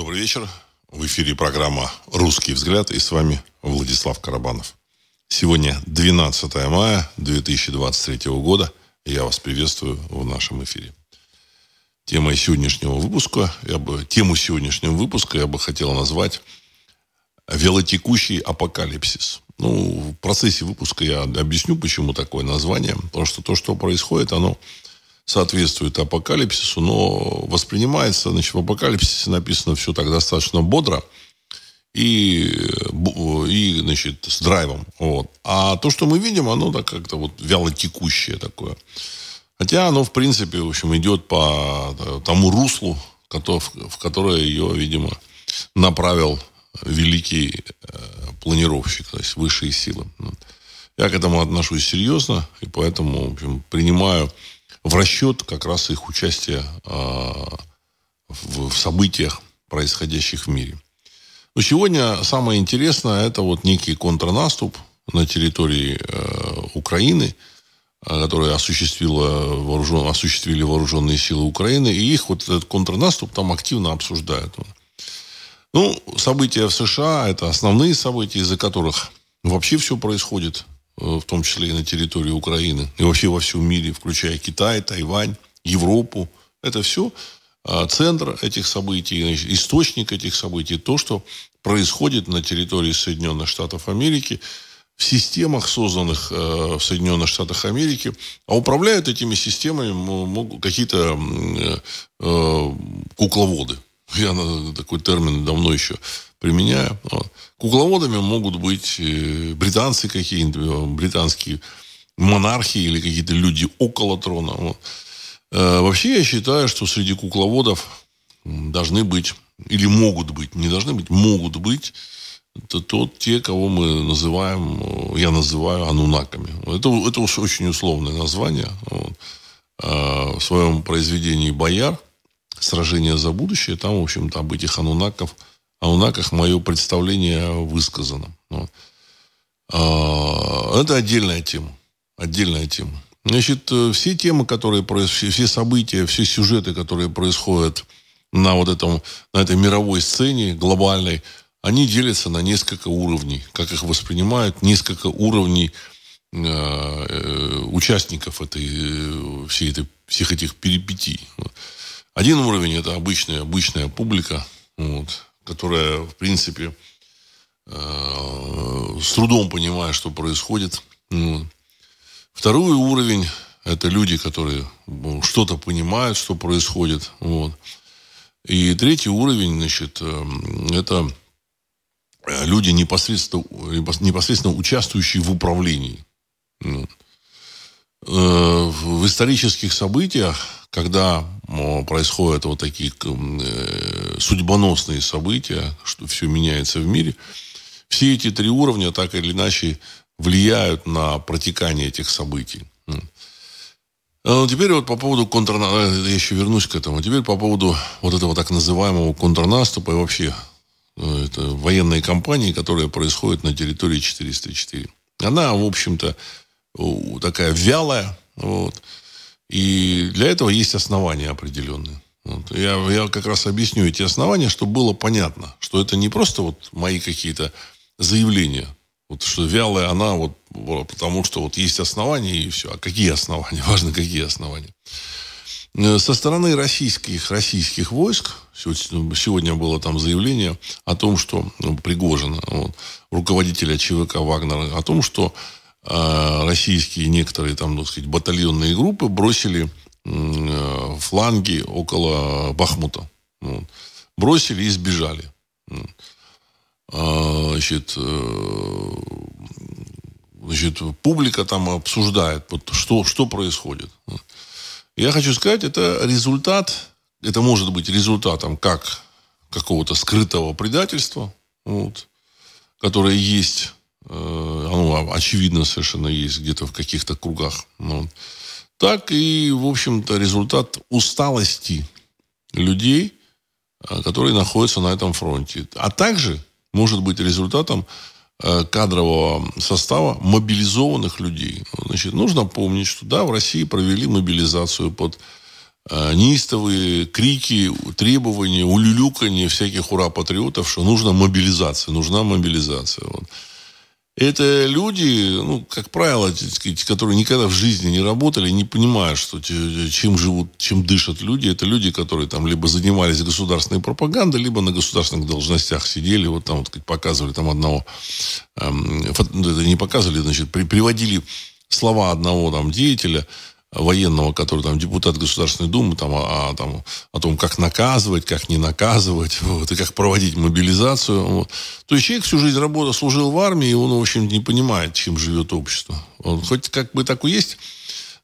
Добрый вечер. В эфире программа «Русский взгляд» и с вами Владислав Карабанов. Сегодня 12 мая 2023 года. Я вас приветствую в нашем эфире. Тема сегодняшнего выпуска, я бы, тему сегодняшнего выпуска я бы хотел назвать «Велотекущий апокалипсис». Ну, в процессе выпуска я объясню, почему такое название. Потому что то, что происходит, оно соответствует апокалипсису, но воспринимается, значит, в апокалипсисе написано все так достаточно бодро и, и значит, с драйвом. Вот. А то, что мы видим, оно так как-то вот вяло текущее такое. Хотя оно, в принципе, в общем, идет по тому руслу, в которое ее, видимо, направил великий э, планировщик, то есть высшие силы. Я к этому отношусь серьезно, и поэтому, в общем, принимаю в расчет как раз их участия а, в событиях, происходящих в мире. Но сегодня самое интересное это вот некий контрнаступ на территории э, Украины, а, который осуществила вооружен, осуществили вооруженные силы Украины, и их вот этот контрнаступ там активно обсуждают. Ну, события в США – это основные события, из-за которых вообще все происходит в том числе и на территории Украины, и вообще во всем мире, включая Китай, Тайвань, Европу. Это все а, центр этих событий, источник этих событий, то, что происходит на территории Соединенных Штатов Америки, в системах, созданных э, в Соединенных Штатах Америки, а управляют этими системами какие-то э, кукловоды. Я такой термин давно еще применяю. Кукловодами могут быть э, британцы какие-нибудь, э, британские монархи или какие-то люди около трона. Э, вообще я считаю, что среди кукловодов должны быть, или могут быть, не должны быть, могут быть, это тот, те, кого мы называем, я называю анунаками. Это, это уж очень условное название. Вот. В своем произведении «Бояр» «Сражение за будущее», там, в общем-то, об этих анунаков – а у НАКах мое представление высказано. А, это отдельная тема. Отдельная тема. Значит, э, все темы, которые происходят, все события, все сюжеты, которые происходят на вот этом, на этой мировой сцене глобальной, они делятся на несколько уровней. Как их воспринимают, несколько уровней э, э, участников этой, э, всей этой, всех этих перипетий. Один уровень это обычная, обычная публика. Вот которая, в принципе, э, с трудом понимает, что происходит. Второй уровень – это люди, которые ну, что-то понимают, что происходит. Вот. И третий уровень, значит, э, это люди, непосредственно, непосредственно участвующие в управлении. Э, в исторических событиях когда происходят вот такие э, судьбоносные события, что все меняется в мире, все эти три уровня так или иначе влияют на протекание этих событий. А теперь вот по поводу контрнаступа, я еще вернусь к этому, теперь по поводу вот этого так называемого контрнаступа и вообще э, это военной кампании, которая происходит на территории 404. Она, в общем-то, такая вялая, вот, и для этого есть основания определенные. Вот. Я, я как раз объясню эти основания, чтобы было понятно, что это не просто вот мои какие-то заявления, вот что вялая она вот, потому что вот есть основания и все. А какие основания? Важно, какие основания. Э, со стороны российских, российских войск сегодня было там заявление о том, что ну, Пригожина, вот, руководителя ЧВК Вагнера, о том, что российские некоторые там, так сказать, батальонные группы бросили э, фланги около Бахмута. Бросили и сбежали. А, значит, э, значит, публика там обсуждает, вот, что, что происходит. Я хочу сказать, это результат, это может быть результатом как какого-то скрытого предательства, вот, которое есть оно очевидно совершенно есть где-то в каких-то кругах. Ну, так и, в общем-то, результат усталости людей, э, которые находятся на этом фронте. А также может быть результатом э, кадрового состава мобилизованных людей. Значит, нужно помнить, что да, в России провели мобилизацию под э, неистовые крики, требования, улюлюканье всяких ура-патриотов, что нужна мобилизация, нужна мобилизация. Вот. Это люди, ну, как правило, сказать, которые никогда в жизни не работали, не понимают, что чем живут, чем дышат люди. Это люди, которые там либо занимались государственной пропагандой, либо на государственных должностях сидели, вот там, вот, сказать, показывали там одного, эм, ну, не показывали, значит, при, приводили слова одного там деятеля, военного, который там депутат Государственной Думы, там, о, там, о том, как наказывать, как не наказывать, вот, и как проводить мобилизацию. Вот. То есть человек всю жизнь работал, служил в армии, и он, в общем, не понимает, чем живет общество. Он, хоть как бы так и есть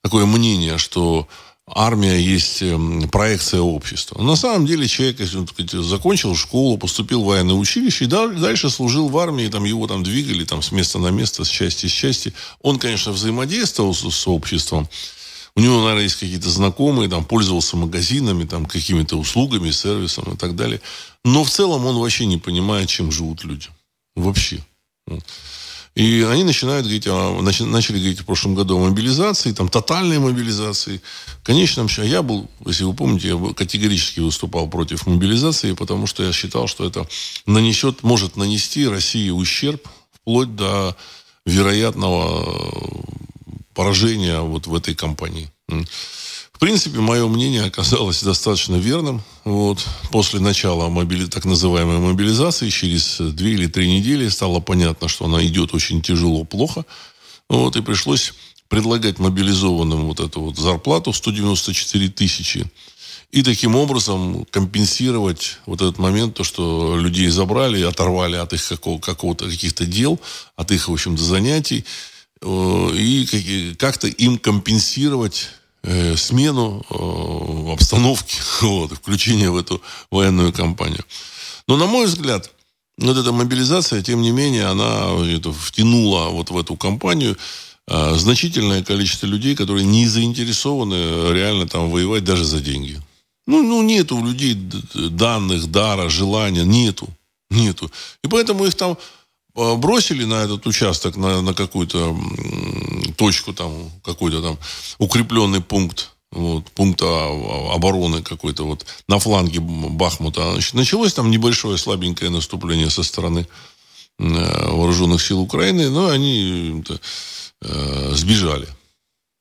такое мнение, что армия есть эм, проекция общества. Но на самом деле человек, если он сказать, закончил школу, поступил в военное училище и дальше служил в армии, там его там двигали там, с места на место, с части с части. Он, конечно, взаимодействовал с, с обществом, у него, наверное, есть какие-то знакомые, там, пользовался магазинами, там, какими-то услугами, сервисом и так далее. Но в целом он вообще не понимает, чем живут люди. Вообще. И они начинают говорить, начали говорить в прошлом году о мобилизации, там, тотальной мобилизации. В конечном счете, я был, если вы помните, я категорически выступал против мобилизации, потому что я считал, что это нанесет, может нанести России ущерб вплоть до вероятного поражения вот в этой кампании. В принципе, мое мнение оказалось достаточно верным. Вот. После начала мобили... так называемой мобилизации, через две или три недели стало понятно, что она идет очень тяжело, плохо. Вот. И пришлось предлагать мобилизованным вот эту вот зарплату 194 тысячи. И таким образом компенсировать вот этот момент, то, что людей забрали, оторвали от их какого- какого-то, каких-то дел, от их, в общем-то, занятий. Э, и как-то им компенсировать э, смену э, обстановки, вот, включение в эту военную кампанию. Но, на мой взгляд, вот эта мобилизация, тем не менее, она это, втянула вот в эту кампанию значительное количество людей, которые не заинтересованы реально там воевать даже за деньги. Ну, ну нету у людей данных, дара, желания, нету. Нету. И поэтому их там бросили на этот участок, на, на какую-то точку, там, какой-то там укрепленный пункт, вот, пункта обороны какой-то вот на фланге Бахмута. Значит, началось там небольшое слабенькое наступление со стороны э, вооруженных сил Украины, но они э, сбежали.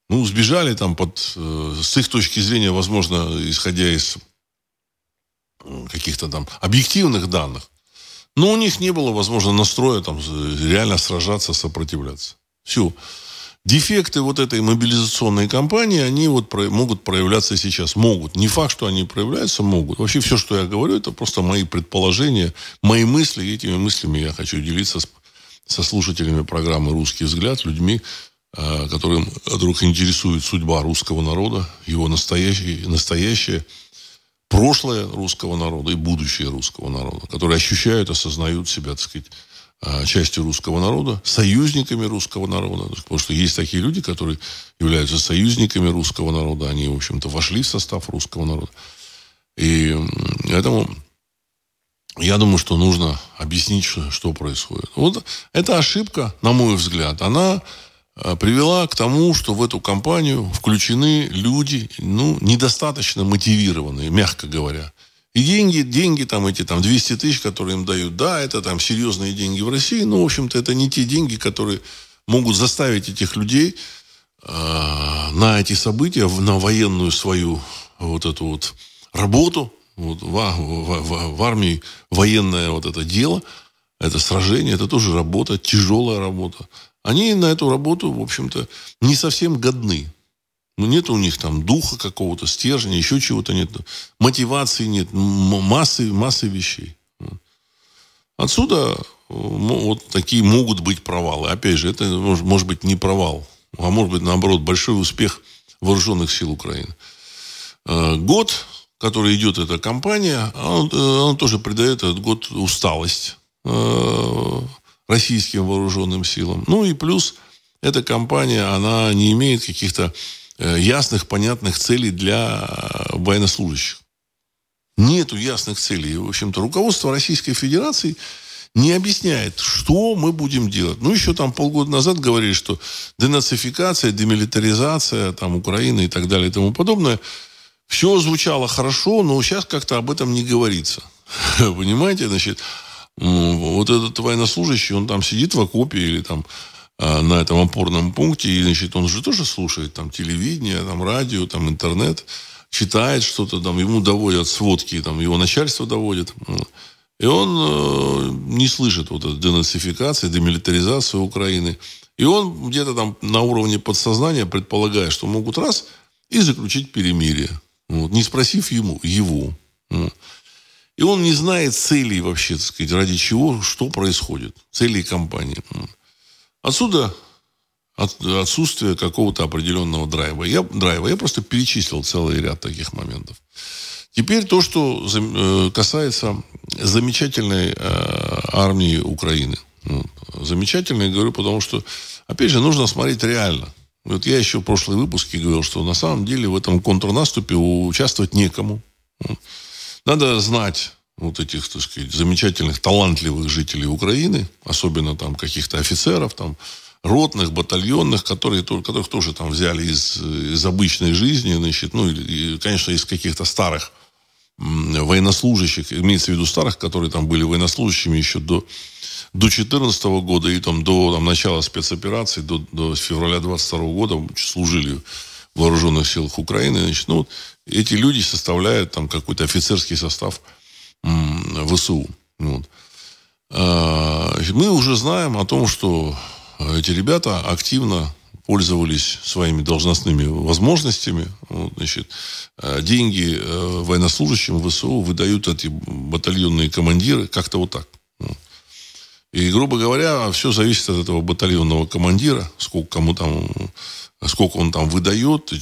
Ну, сбежали там под, э, с их точки зрения, возможно, исходя из каких-то там объективных данных, но у них не было, возможно, настроя там реально сражаться, сопротивляться. Все. Дефекты вот этой мобилизационной кампании, они вот про, могут проявляться сейчас. Могут. Не факт, что они проявляются, могут. Вообще все, что я говорю, это просто мои предположения, мои мысли. И этими мыслями я хочу делиться с, со слушателями программы «Русский взгляд», людьми, э, которым вдруг интересует судьба русского народа, его настоящее, настоящее прошлое русского народа и будущее русского народа, которые ощущают, осознают себя, так сказать, а, частью русского народа, союзниками русского народа. Потому что есть такие люди, которые являются союзниками русского народа. Они, в общем-то, вошли в состав русского народа. И поэтому я думаю, что нужно объяснить, что, происходит. Вот эта ошибка, на мой взгляд, она привела к тому, что в эту компанию включены люди, ну, недостаточно мотивированные, мягко говоря. И деньги, деньги там эти там 200 тысяч, которые им дают, да, это там серьезные деньги в России, но, в общем-то, это не те деньги, которые могут заставить этих людей э, на эти события, на военную свою вот эту вот работу, вот, в, в, в, в армии военное вот это дело, это сражение, это тоже работа, тяжелая работа они на эту работу, в общем-то, не совсем годны. Ну, нет у них там духа какого-то, стержня, еще чего-то нет. Мотивации нет, массы, массы вещей. Отсюда вот такие могут быть провалы. Опять же, это может быть не провал, а может быть, наоборот, большой успех вооруженных сил Украины. Э, год, который идет эта кампания, он, э, он тоже придает этот год усталость э, российским вооруженным силам. Ну и плюс эта компания, она не имеет каких-то э, ясных, понятных целей для э, военнослужащих. Нету ясных целей. В общем-то, руководство Российской Федерации не объясняет, что мы будем делать. Ну, еще там полгода назад говорили, что денацификация, демилитаризация там, Украины и так далее и тому подобное. все звучало хорошо, но сейчас как-то об этом не говорится. Понимаете, значит, вот этот военнослужащий, он там сидит в окопе или там а, на этом опорном пункте, и, значит, он же тоже слушает там телевидение, там радио, там интернет, читает что-то, там ему доводят сводки, там его начальство доводит. И он э, не слышит вот этой денацификации, демилитаризации Украины. И он где-то там на уровне подсознания предполагает, что могут раз и заключить перемирие. Вот, не спросив ему, его. И он не знает целей вообще, так сказать, ради чего, что происходит. Целей компании. Отсюда от, отсутствие какого-то определенного драйва. Я, драйва. Я просто перечислил целый ряд таких моментов. Теперь то, что э, касается замечательной э, армии Украины. Замечательной, говорю, потому что, опять же, нужно смотреть реально. Вот я еще в прошлой выпуске говорил, что на самом деле в этом контрнаступе участвовать некому. Надо знать вот этих, так сказать, замечательных, талантливых жителей Украины, особенно там каких-то офицеров, там, ротных, батальонных, которые, которых тоже там взяли из, из обычной жизни, значит, ну, и, конечно, из каких-то старых военнослужащих, имеется в виду старых, которые там были военнослужащими еще до, до 2014 года и там, до там, начала спецоперации, до, до февраля 22 года служили в вооруженных силах Украины. Значит, ну, эти люди составляют там какой-то офицерский состав ВСУ. Вот. А, мы уже знаем о том, что эти ребята активно пользовались своими должностными возможностями. Вот, значит, а, деньги э, военнослужащим ВСУ выдают эти батальонные командиры как-то вот так. И, грубо говоря, все зависит от этого батальонного командира, сколько кому там, сколько он там выдает,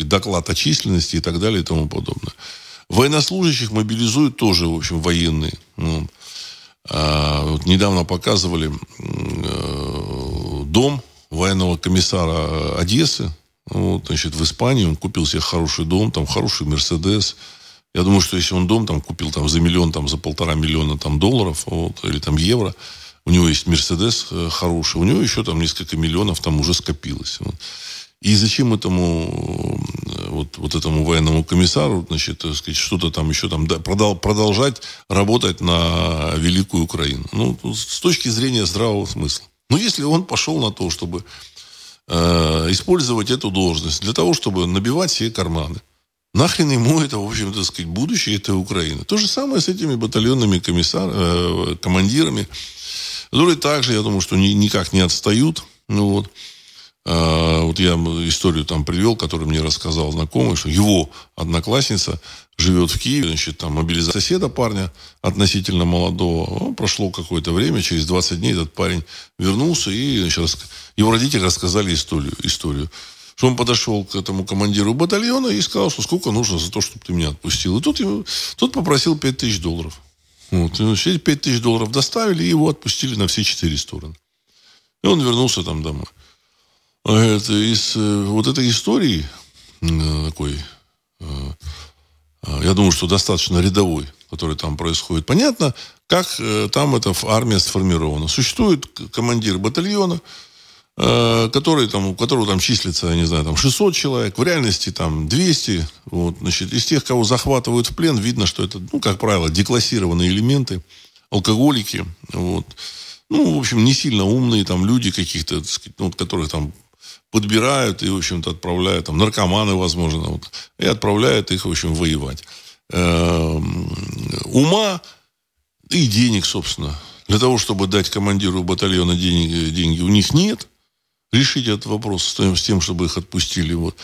доклад о численности и так далее и тому подобное. Военнослужащих мобилизуют тоже, в общем, военные. Ну, а, вот недавно показывали э, дом военного комиссара Одессы, вот, значит, в Испании. Он купил себе хороший дом, там хороший Мерседес. Я думаю, что если он дом там купил там за миллион, там за полтора миллиона там долларов, вот, или там евро, у него есть Мерседес э, хороший, у него еще там несколько миллионов там уже скопилось. Вот. И зачем этому вот, вот этому военному комиссару, значит, так сказать, что-то там еще там продал, продолжать работать на великую Украину? Ну, с точки зрения здравого смысла. Но если он пошел на то, чтобы э, использовать эту должность для того, чтобы набивать себе карманы, нахрен ему это, в общем, так сказать, будущее этой Украины. То же самое с этими батальонными комиссар, э, командирами, которые также, я думаю, что ни, никак не отстают. Ну, вот. А, вот я историю там привел, которую мне рассказал знакомый, что его одноклассница живет в Киеве, значит, там мобилизация соседа парня относительно молодого. Ну, прошло какое-то время, через 20 дней этот парень вернулся, и значит, его родители рассказали историю, историю. Что он подошел к этому командиру батальона и сказал, что сколько нужно за то, чтобы ты меня отпустил. И тут, ему, тут попросил 5 тысяч долларов. Вот. И, эти 5 тысяч долларов доставили, и его отпустили на все четыре стороны. И он вернулся там домой. Это из э, вот этой истории такой, э, э, я думаю, что достаточно рядовой, который там происходит. Понятно, как там эта армия сформирована. Существует командир батальона, который там, у которого там числится, я не знаю, там 600 человек, в реальности там 200. Вот, значит, из тех, кого захватывают в плен, видно, что это, ну, как правило, деклассированные элементы, алкоголики, вот. Ну, в общем, не сильно умные там люди каких-то, ну, которых там подбирают и, в общем-то, отправляют, там, наркоманы, возможно, вот, и отправляют их, в общем, воевать. Эм, ума и денег, собственно, для того, чтобы дать командиру батальона деньги, деньги у них нет. Решить этот вопрос с тем, чтобы их отпустили. Вот.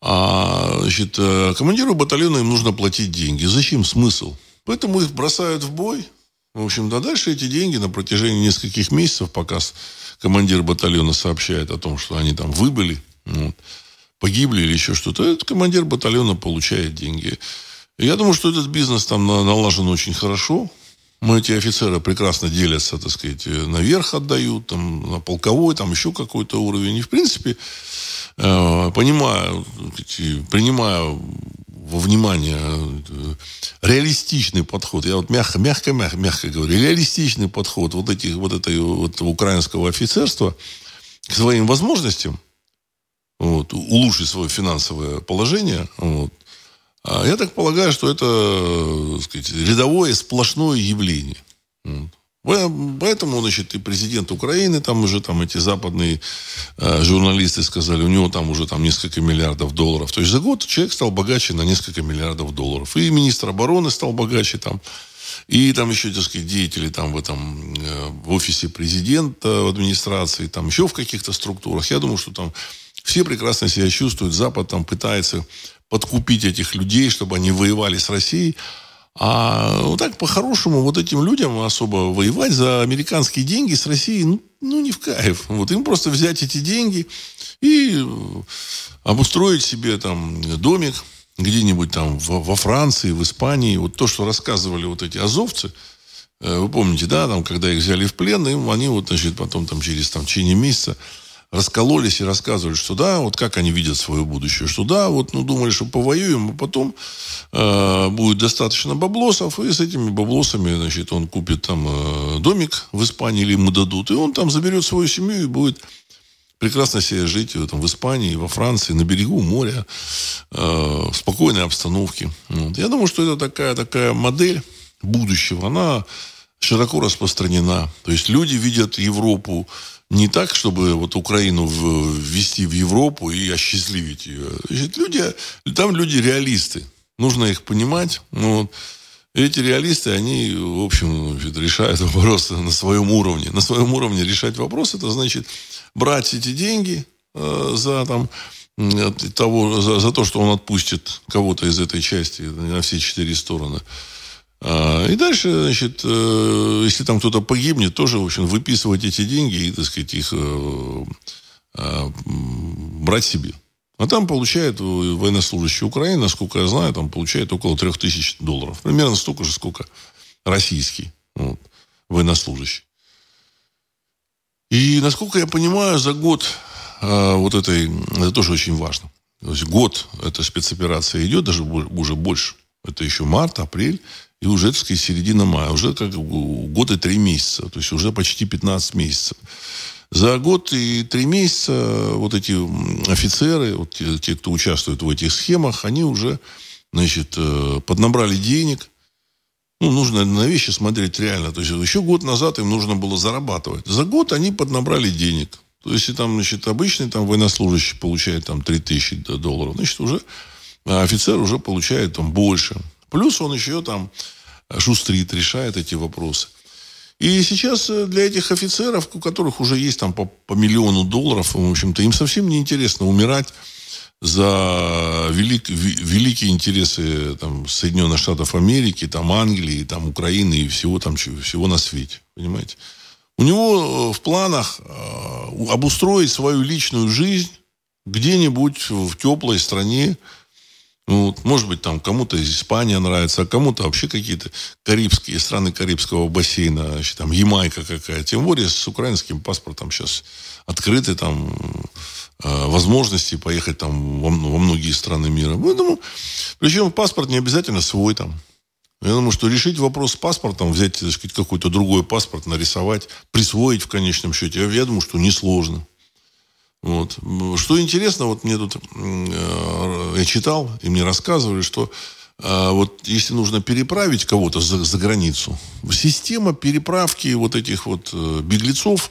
А значит, э, командиру батальона им нужно платить деньги. Зачем смысл? Поэтому их бросают в бой. В общем, да дальше эти деньги на протяжении нескольких месяцев, пока командир батальона сообщает о том, что они там выбыли, вот, погибли или еще что-то, этот командир батальона получает деньги. я думаю, что этот бизнес там налажен очень хорошо. Мы эти офицеры прекрасно делятся, так сказать, наверх отдают, там, на полковой, там еще какой-то уровень. И, в принципе, э, понимаю, принимаю во внимание э, реалистичный подход, я вот мягко, мягко, мягко, мягко говорю, реалистичный подход вот этих, вот этой, вот украинского офицерства к своим возможностям, вот, улучшить свое финансовое положение, вот, я так полагаю, что это так сказать, рядовое сплошное явление. Поэтому, значит, и президент Украины, там уже там эти западные э, журналисты сказали, у него там уже там несколько миллиардов долларов. То есть за год человек стал богаче на несколько миллиардов долларов. И министр обороны стал богаче там. И там еще, так сказать, деятели там в этом, э, в офисе президента, в администрации, там еще в каких-то структурах. Я думаю, что там все прекрасно себя чувствуют. Запад там пытается подкупить этих людей, чтобы они воевали с Россией. А вот так по-хорошему вот этим людям особо воевать за американские деньги с Россией, ну, ну не в кайф. Вот им просто взять эти деньги и обустроить себе там домик где-нибудь там во Франции, в Испании. Вот то, что рассказывали вот эти азовцы, э, вы помните, да, там, когда их взяли в плен, им они вот, значит, потом там через там, в течение месяца раскололись и рассказывали, что да, вот как они видят свое будущее, что да, вот, ну, думали, что повоюем, а потом э, будет достаточно баблосов, и с этими баблосами, значит, он купит там э, домик в Испании или ему дадут, и он там заберет свою семью и будет прекрасно себе жить там, в Испании, во Франции, на берегу моря, э, в спокойной обстановке. Вот. Я думаю, что это такая, такая модель будущего, она широко распространена. То есть люди видят Европу не так, чтобы вот Украину ввести в Европу и осчастливить ее. Значит, люди, там люди реалисты. Нужно их понимать. Ну, вот. Эти реалисты, они, в общем, решают вопросы на своем уровне. На своем уровне решать вопрос, это значит брать эти деньги э, за там, того, за, за то, что он отпустит кого-то из этой части на все четыре стороны. А, и дальше, значит, э, если там кто-то погибнет, тоже, в общем, выписывать эти деньги и, так сказать, их э, а, брать себе. А там получает военнослужащий Украины, насколько я знаю, там получает около 3000 долларов. Примерно столько же, сколько российский вот, военнослужащий. И, насколько я понимаю, за год э, вот этой, это тоже очень важно. То есть год эта спецоперация идет, даже уже больше. Это еще март, апрель. И уже, так сказать, середина мая. Уже как год и три месяца. То есть уже почти 15 месяцев. За год и три месяца вот эти офицеры, вот те, те, кто участвует в этих схемах, они уже, значит, э, поднабрали денег. Ну, нужно на вещи смотреть реально. То есть еще год назад им нужно было зарабатывать. За год они поднабрали денег. То есть, если там, значит, обычный там военнослужащий получает там 3000 долларов, значит, уже а офицер уже получает там больше. Плюс он еще там шустрит, решает эти вопросы. И сейчас э, для этих офицеров, у которых уже есть там по, по миллиону долларов, в общем-то, им совсем не интересно умирать за велик, великие интересы там, Соединенных Штатов Америки, там, Англии, там, Украины и всего, там, всего на свете. Понимаете? У него э, в планах э, обустроить свою личную жизнь где-нибудь в теплой стране, ну, может быть, там кому-то из Испании нравится, а кому-то вообще какие-то карибские страны Карибского бассейна, там Ямайка какая. Тем более с украинским паспортом сейчас открыты там э, возможности поехать там во, во многие страны мира. Поэтому, причем паспорт не обязательно свой там. Я думаю, что решить вопрос с паспортом, взять, так сказать, какой-то другой паспорт, нарисовать, присвоить в конечном счете, я, я думаю, что несложно. Вот. Что интересно, вот мне тут э, я читал, и мне рассказывали, что э, вот если нужно переправить кого-то за, за границу, система переправки вот этих вот э, беглецов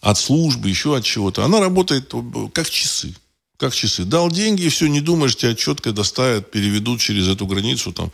от службы, еще от чего-то, она работает как часы как часы. Дал деньги, и все, не думаешь, тебя четко доставят, переведут через эту границу, там,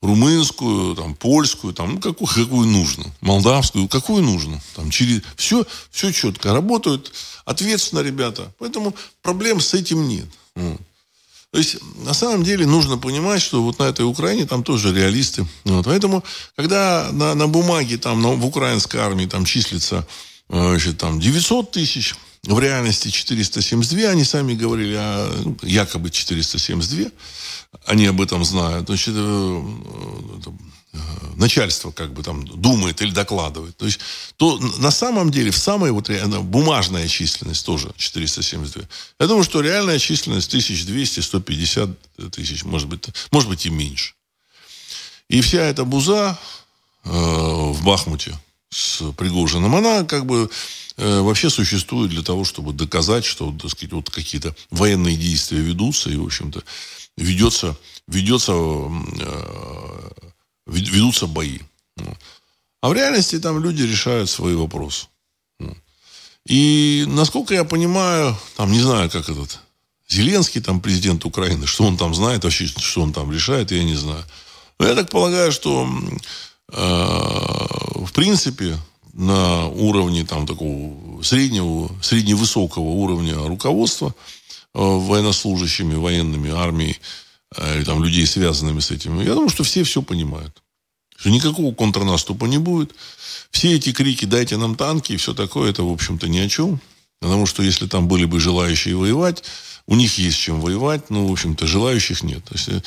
румынскую, там, польскую, там, ну, какую, какую нужно, молдавскую, какую нужно. Там, через... все, все четко. Работают ответственно ребята. Поэтому проблем с этим нет. То есть, на самом деле, нужно понимать, что вот на этой Украине там тоже реалисты. Вот. Поэтому, когда на, на бумаге там, на, в украинской армии там числится значит, там 900 тысяч, в реальности 472, они сами говорили, а якобы 472, они об этом знают. Значит, э, э, начальство как бы там думает или докладывает. То есть, то на самом деле, в самой вот бумажная численность тоже 472. Я думаю, что реальная численность 1200-150 тысяч, может быть, может быть и меньше. И вся эта буза э, в Бахмуте с Пригожиным, она как бы вообще существует для того, чтобы доказать, что, так сказать, вот какие-то военные действия ведутся, и, в общем-то, ведется, ведется, э, ведутся бои. А в реальности там люди решают свои вопросы. И, насколько я понимаю, там, не знаю, как этот Зеленский, там, президент Украины, что он там знает вообще, что он там решает, я не знаю. Но я так полагаю, что, э, в принципе, на уровне там такого среднего, средневысокого уровня руководства э, военнослужащими, военными, армией, э, там, людей, связанными с этим, я думаю, что все все понимают. Что никакого контрнаступа не будет. Все эти крики «дайте нам танки» и все такое, это, в общем-то, ни о чем. Потому что если там были бы желающие воевать, у них есть чем воевать, но, в общем-то, желающих нет. То есть, э,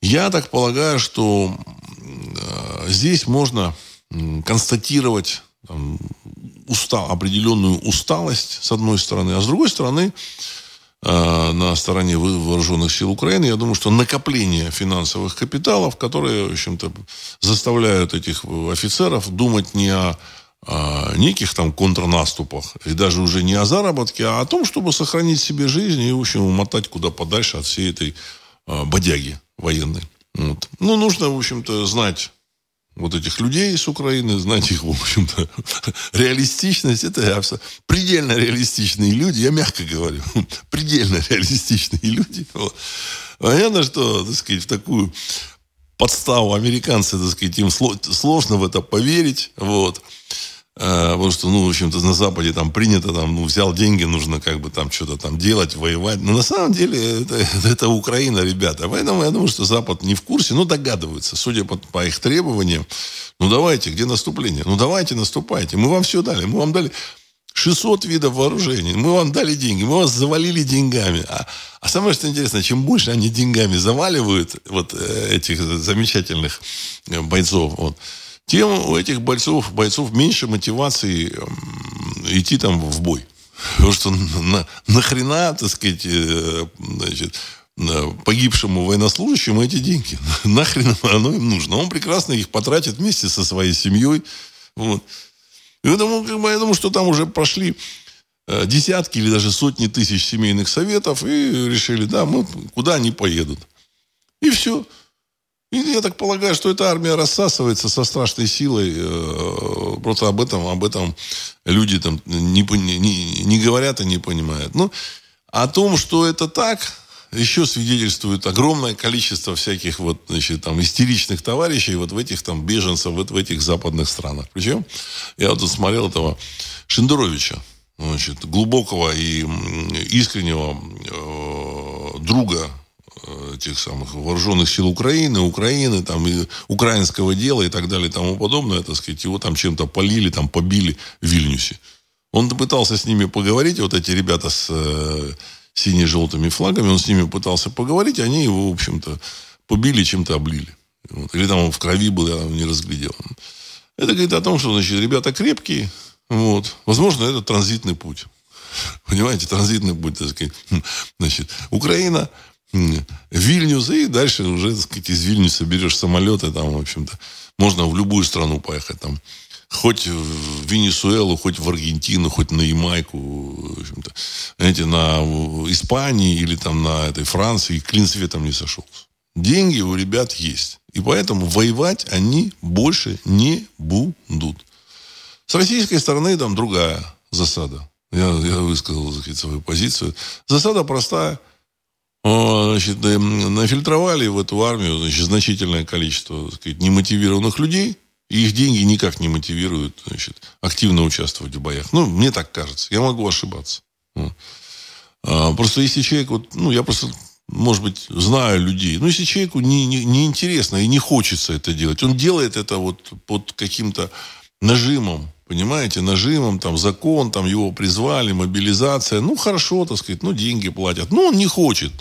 я так полагаю, что э, здесь можно констатировать там, устал, определенную усталость, с одной стороны, а с другой стороны, э, на стороне вооруженных сил Украины, я думаю, что накопление финансовых капиталов, которые, в общем-то, заставляют этих офицеров думать не о неких там контрнаступах, и даже уже не о заработке, а о том, чтобы сохранить себе жизнь и, в общем, умотать куда подальше от всей этой э, бодяги военной. Вот. Ну, нужно, в общем-то, знать вот этих людей с Украины, знать их, в общем-то, реалистичность. Это предельно реалистичные люди, я мягко говорю, предельно реалистичные люди. Вот. Понятно, что, так сказать, в такую подставу американцы, так сказать, им сложно в это поверить. Вот. Э, потому что, ну, в общем-то, на Западе там принято, там, ну, взял деньги, нужно как бы там что-то там делать, воевать. Но на самом деле это, это Украина, ребята. Поэтому я думаю, что Запад не в курсе, но догадывается, судя по, по их требованиям. Ну, давайте, где наступление? Ну, давайте, наступайте. Мы вам все дали. Мы вам дали 600 видов вооружений. Мы вам дали деньги, мы вас завалили деньгами. А, а самое что интересно, чем больше они деньгами заваливают вот э, этих замечательных э, бойцов, вот, тем у этих бойцов, бойцов меньше мотивации идти там в бой. Потому что на, нахрена, так сказать, э, значит, погибшему военнослужащему эти деньги. Нахрен оно им нужно. Он прекрасно их потратит вместе со своей семьей. Вот. И поэтому, как бы, я думаю, что там уже прошли э, десятки или даже сотни тысяч семейных советов и решили, да, мы куда они поедут. И все. И я так полагаю, что эта армия рассасывается со страшной силой. Э, просто об этом, об этом люди там не, не, не говорят и не понимают. Ну, о том, что это так, еще свидетельствует огромное количество всяких вот, значит, там, истеричных товарищей вот в этих там беженцев, вот в этих западных странах. Причем я вот тут смотрел этого Шендеровича, значит, глубокого и искреннего э, друга Э, тех самых вооруженных сил Украины, Украины, там, и украинского дела и так далее и тому подобное, так сказать, его там чем-то полили, там, побили в Вильнюсе. Он пытался с ними поговорить, вот эти ребята с э, сине-желтыми флагами, он с ними пытался поговорить, они его, в общем-то, побили, чем-то облили. Вот. Или там он в крови был, я не разглядел. Это говорит о том, что, значит, ребята крепкие, вот. Возможно, это транзитный путь. Понимаете, транзитный путь, так сказать. Значит, Украина Вильнюс, и дальше уже, так сказать, из Вильнюса берешь самолеты, там, в общем-то, можно в любую страну поехать, там, хоть в Венесуэлу, хоть в Аргентину, хоть на Ямайку, в общем-то, знаете, на Испании или там на этой Франции, клин светом не сошелся. Деньги у ребят есть. И поэтому воевать они больше не будут. С российской стороны там другая засада. Я, я высказал сказать, свою позицию. Засада простая – значит, нафильтровали в эту армию значит, значительное количество так сказать, немотивированных людей, и их деньги никак не мотивируют значит, активно участвовать в боях. Ну, мне так кажется. Я могу ошибаться. А, просто если человек, вот, ну, я просто, может быть, знаю людей, но если человеку не, не, не интересно и не хочется это делать, он делает это вот под каким-то нажимом, понимаете, нажимом, там, закон, там, его призвали, мобилизация, ну, хорошо, так сказать, ну, деньги платят, ну, он не хочет,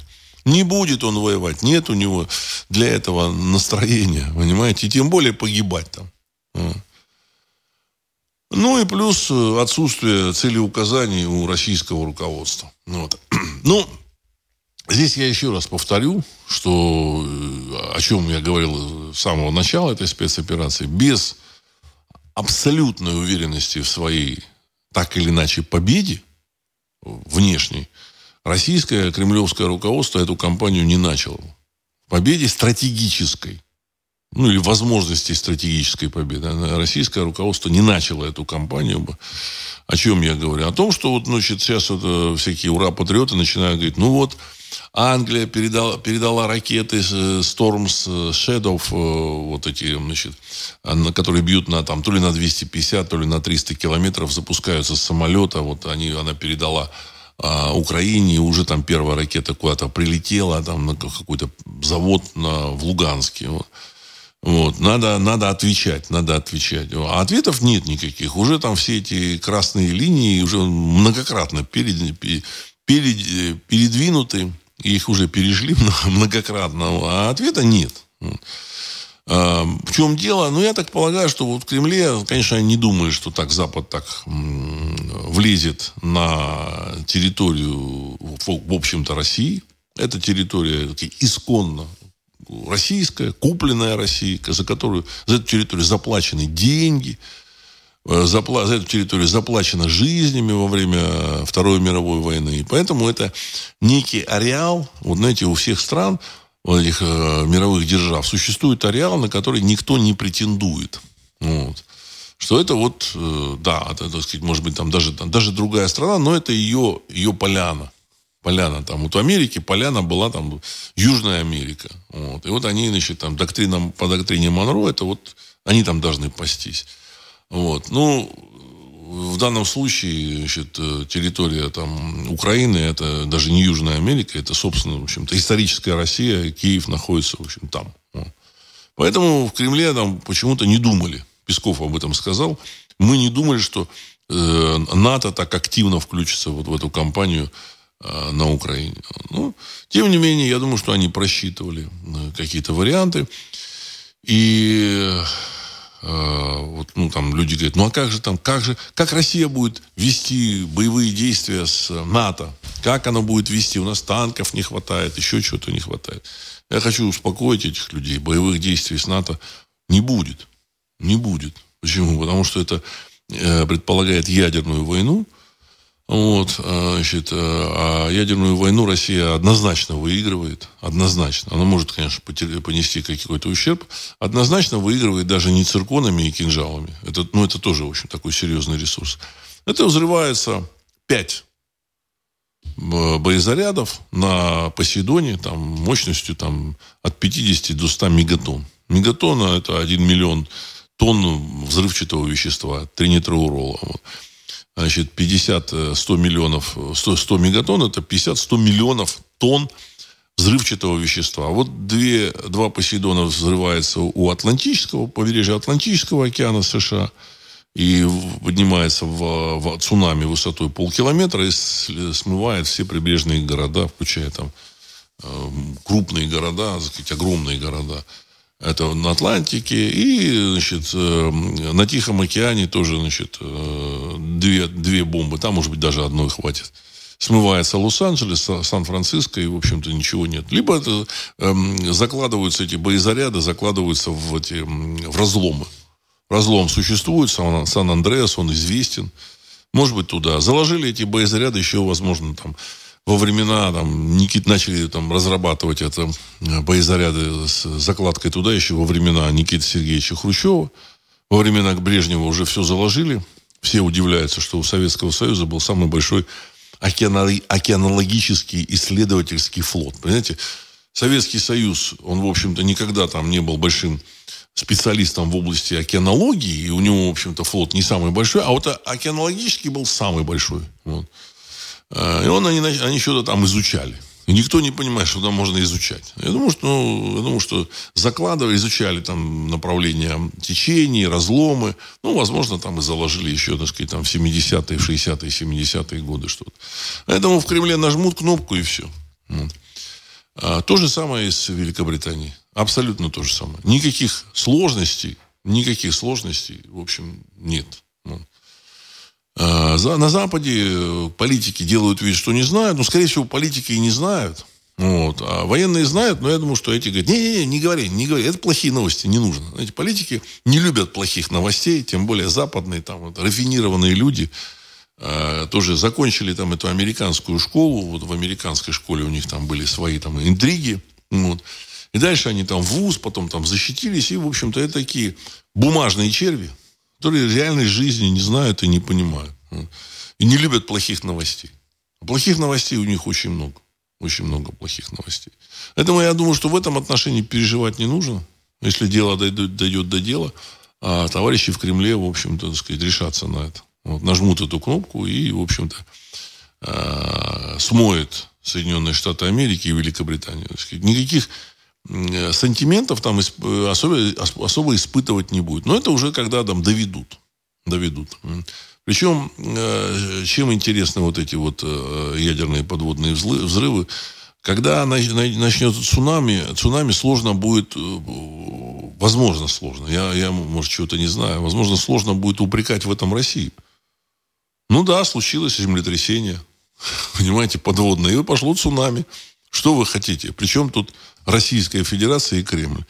не будет он воевать. Нет у него для этого настроения, понимаете? И тем более погибать там. Ну и плюс э, отсутствие целеуказаний у российского руководства. Ну вот. Ну, здесь я еще раз повторю, что э, о чем я говорил с самого начала этой спецоперации. Без абсолютной уверенности в своей так или иначе победе внешней, российское кремлевское руководство эту кампанию не начало. Победе стратегической ну или возможности стратегической победы. Российское руководство не начало эту кампанию. О чем я говорю? О том, что вот, значит, сейчас вот э, всякие ура-патриоты начинают говорить, ну вот, Англия передала, передала ракеты Storms э, Shadow, э, вот эти, значит, которые бьют на, там, то ли на 250, то ли на 300 километров, запускаются с самолета. Вот они, она передала а, Украине, уже там первая ракета куда-то прилетела, там на какой-то завод на, в Луганске. Вот. Вот. Надо, надо отвечать, надо отвечать. А ответов нет никаких. Уже там все эти красные линии уже многократно перед, перед, передвинуты. Их уже перешли многократно. А ответа нет. А, в чем дело? Ну, я так полагаю, что вот в Кремле, конечно, они не думают, что так Запад так влезет на территорию, в общем-то, России. Это территория исконно российская, купленная Россией, за которую, за эту территорию заплачены деньги, э, запла, за эту территорию заплачено жизнями во время Второй мировой войны. И поэтому это некий ареал, вот знаете, у всех стран, вот этих э, мировых держав, существует ареал, на который никто не претендует. Вот. Что это вот, э, да, это, так сказать, может быть, там даже, там, даже другая страна, но это ее, ее поляна поляна там. Вот в Америке поляна была там Южная Америка. Вот. И вот они, значит, там доктринам, по доктрине Монро, это вот они там должны пастись. Вот. Ну, в данном случае, значит, территория там Украины, это даже не Южная Америка, это, собственно, в общем-то, историческая Россия, Киев находится, в общем, там. Поэтому в Кремле там почему-то не думали, Песков об этом сказал, мы не думали, что э, НАТО так активно включится вот в эту кампанию Э, на Украине. Ну, тем не менее, я думаю, что они просчитывали э, какие-то варианты. И э, ну, там люди говорят, ну а как же там, как же, как Россия будет вести боевые действия с НАТО? Как она будет вести? У нас танков не хватает, еще чего-то не хватает. Я хочу успокоить этих людей. Боевых действий с НАТО не будет. Не будет. Почему? Потому что это предполагает ядерную войну, вот, а, значит, э, а ядерную войну Россия однозначно выигрывает. Однозначно. Она может, конечно, понести какой-то ущерб. Однозначно выигрывает даже не цирконами и кинжалами. Это, ну, это тоже, в общем, такой серьезный ресурс. Это взрывается 5 боезарядов на Посейдоне там, мощностью там, от 50 до 100 мегатонн. Мегатонна – это 1 миллион тонн взрывчатого вещества, тринитроурола. Вот значит, 50-100 э, миллионов, 100, 100 мегатонн, это 50-100 миллионов тонн взрывчатого вещества. А вот две, два Посейдона взрывается у Атлантического, побережья Атлантического океана США и поднимается в, в цунами высотой полкилометра и смывает все прибрежные города, включая там э, крупные города, так сказать, огромные города. Это на Атлантике. И, значит, э, на Тихом океане тоже, значит, э, две, две бомбы. Там, может быть, даже одной хватит. Смывается Лос-Анджелес, Сан-Франциско, и, в общем-то, ничего нет. Либо это эм, закладываются эти боезаряды, закладываются в, эти, в разломы. Разлом существует, Сан-Андреас, он известен. Может быть, туда. Заложили эти боезаряды еще, возможно, там во времена там, Никит начали там, разрабатывать это э, боезаряды с закладкой туда еще во времена Никиты Сергеевича Хрущева. Во времена Брежнева уже все заложили. Все удивляются, что у Советского Союза был самый большой океанологический исследовательский флот. Понимаете, Советский Союз, он, в общем-то, никогда там не был большим специалистом в области океанологии, и у него, в общем-то, флот не самый большой, а вот океанологический был самый большой. Вот. А, и он, они, они что-то там изучали. И никто не понимает, что там можно изучать. Я думаю, что, ну, я думаю, что закладывая, изучали там направления течений, разломы. Ну, возможно, там и заложили еще, так сказать, там в 70-е, 60-е, 70-е годы что-то. Поэтому в Кремле нажмут кнопку и все. Вот. А, то же самое и с Великобританией. Абсолютно то же самое. Никаких сложностей, никаких сложностей, в общем, нет. А, на Западе э, политики делают вид, что не знают, но, скорее всего, политики и не знают. Вот. А военные знают, но я думаю, что эти говорят, не-не-не, не говори, не говори, это плохие новости, не нужно. Эти политики не любят плохих новостей, тем более западные, там, вот, рафинированные люди, э, тоже закончили там эту американскую школу. Вот в американской школе у них там были свои там интриги. Вот. И дальше они там в ВУЗ, потом там защитились. И, в общем-то, это такие бумажные черви, которые реальной жизни не знают и не понимают. И не любят плохих новостей. Плохих новостей у них очень много. Очень много плохих новостей. Поэтому я думаю, что в этом отношении переживать не нужно. Если дело дойдет, дойдет до дела, а товарищи в Кремле, в общем-то, так сказать, решатся на это. Вот, нажмут эту кнопку и, в общем-то, э, смоет Соединенные Штаты Америки и Великобританию. Никаких сантиментов там особо, особо испытывать не будет. Но это уже когда там доведут. Доведут. Причем, э, чем интересны вот эти вот э, ядерные подводные взрывы, когда начнется цунами, цунами сложно будет, э, возможно сложно, я, я может, чего-то не знаю, возможно, сложно будет упрекать в этом России. Ну да, случилось землетрясение, понимаете, подводное, и пошло цунами. Что вы хотите? Причем тут Российская Федерация и Кремль.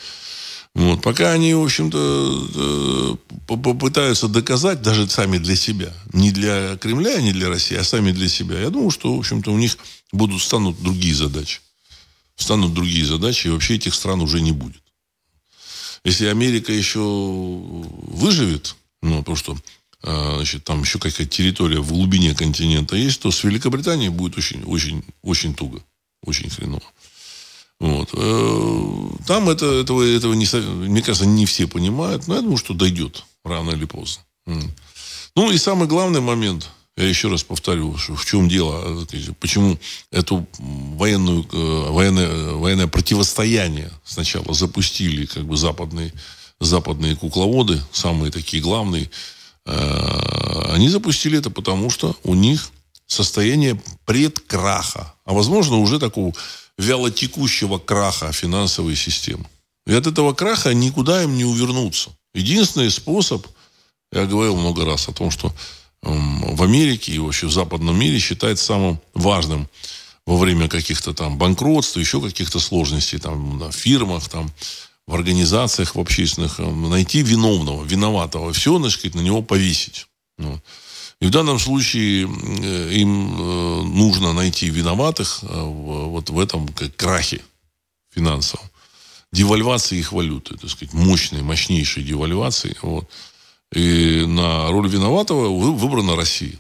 Вот. Пока они, в общем-то, э, попытаются доказать даже сами для себя, не для Кремля, не для России, а сами для себя, я думаю, что, в общем-то, у них будут, станут другие задачи. Станут другие задачи, и вообще этих стран уже не будет. Если Америка еще выживет, ну, потому что э, значит, там еще какая-то территория в глубине континента есть, то с Великобританией будет очень, очень, очень туго, очень хреново. Вот. Э, там это, этого, этого не, мне кажется, не все понимают, но я думаю, что дойдет рано или поздно. Ну и самый главный момент, я еще раз повторю, в чем дело, э, почему эту военную, э, военное, военное противостояние сначала запустили как бы западные, западные кукловоды, самые такие главные, они запустили это потому, что у них состояние предкраха, а возможно уже такого вялотекущего краха финансовой системы. И от этого краха никуда им не увернуться. Единственный способ, я говорил много раз о том, что в Америке и вообще в западном мире считается самым важным во время каких-то там банкротств, еще каких-то сложностей там на фирмах, там, в организациях в общественных, найти виновного, виноватого, все, значит, на него повесить. Ну. И в данном случае э, им э, нужно найти виноватых э, вот в этом крахе финансовом. Девальвации их валюты, так сказать, мощной, мощнейшей девальвации. Вот. И на роль виноватого выбрана Россия.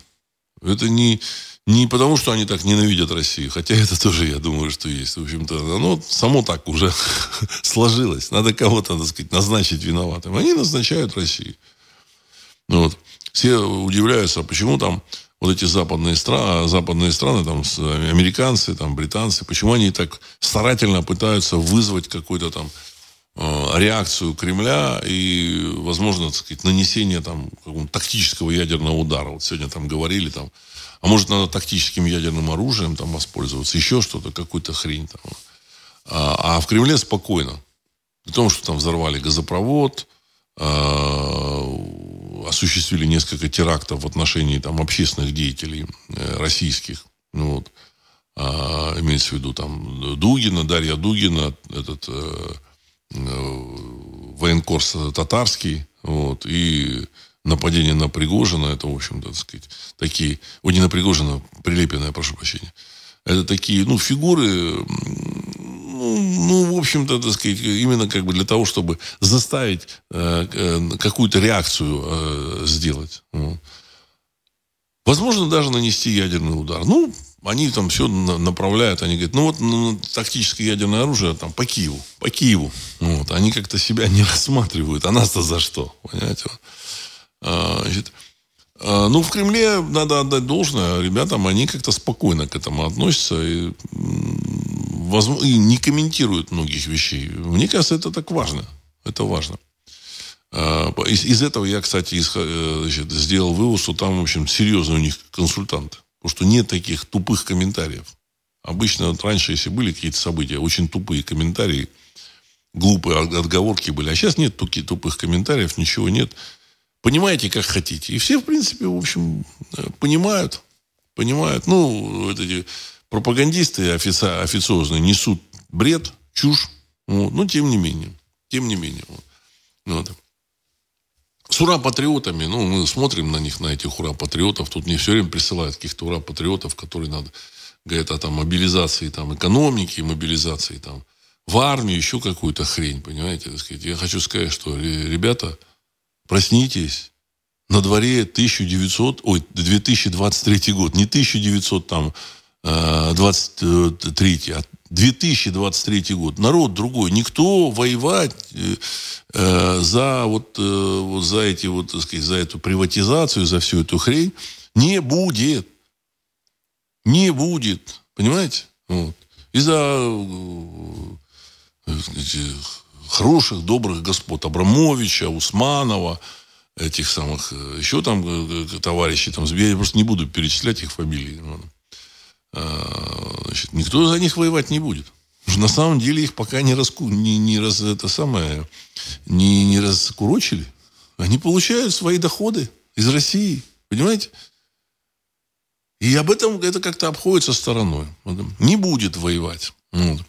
Это не, не потому, что они так ненавидят Россию, хотя это тоже, я думаю, что есть. В общем-то, оно само так уже сложилось. Надо кого-то, так сказать, назначить виноватым. Они назначают Россию. Вот все удивляются, почему там вот эти западные страны, западные страны, там, американцы, там, британцы, почему они так старательно пытаются вызвать какую-то там э, реакцию Кремля и, возможно, так сказать, нанесение там тактического ядерного удара. Вот сегодня там говорили, там, а может, надо тактическим ядерным оружием там воспользоваться, еще что-то, какую-то хрень там. А, а в Кремле спокойно. При том, что там взорвали газопровод, э, осуществили несколько терактов в отношении там, общественных деятелей э, российских. Ну, вот. А, имеется в виду там Дугина, Дарья Дугина, этот э, э, военкорс татарский, вот, и нападение на Пригожина, это, в общем-то, так сказать, такие, о, не на Пригожина, Прилепина, прошу прощения. Это такие, ну, фигуры, ну, ну, в общем-то, так сказать, именно как бы для того, чтобы заставить э, э, какую-то реакцию э, сделать. Ну. Возможно, даже нанести ядерный удар. Ну, они там все направляют, они говорят, ну вот ну, тактическое ядерное оружие там по Киеву, по Киеву. Вот, они как-то себя не рассматривают, а нас-то за что, понимаете? А, значит, а, ну, в Кремле надо отдать должное, ребятам, они как-то спокойно к этому относятся. И и не комментируют многих вещей. Мне кажется, это так важно. Это важно. А, из, из этого я, кстати, из, э, значит, сделал вывод, что там, в общем, серьезный у них консультант. Потому что нет таких тупых комментариев. Обычно вот раньше, если были какие-то события, очень тупые комментарии, глупые отговорки были. А сейчас нет таких тупых комментариев, ничего нет. Понимаете, как хотите. И все, в принципе, в общем, э, понимают. Понимают. Ну, вот эти пропагандисты офици официозные несут бред, чушь. Вот. Но тем не менее. Тем не менее. Вот. Вот. с ура-патриотами, ну, мы смотрим на них, на этих ура-патриотов, тут мне все время присылают каких-то ура-патриотов, которые надо, говорят о там, мобилизации там, экономики, мобилизации там, в армию, еще какую-то хрень, понимаете, так сказать. Я хочу сказать, что, ребята, проснитесь, на дворе 1900, ой, 2023 год, не 1900 там 23, э, а 2023 год. Народ другой. Никто воевать э, э, за вот, э, вот за эти вот, так сказать, за эту приватизацию, за всю эту хрень не будет. Не будет. Понимаете? Вот. Из-за э, хороших, добрых господ Абрамовича, Усманова, этих самых, э, еще там товарищей, там, я просто не буду перечислять их фамилии. А, значит, никто за них воевать не будет. На самом деле их пока не, раску, не, не, раз, это самое, не, не раскурочили. Они получают свои доходы из России. Понимаете? И об этом это как-то обходится стороной. Не будет воевать. Вот.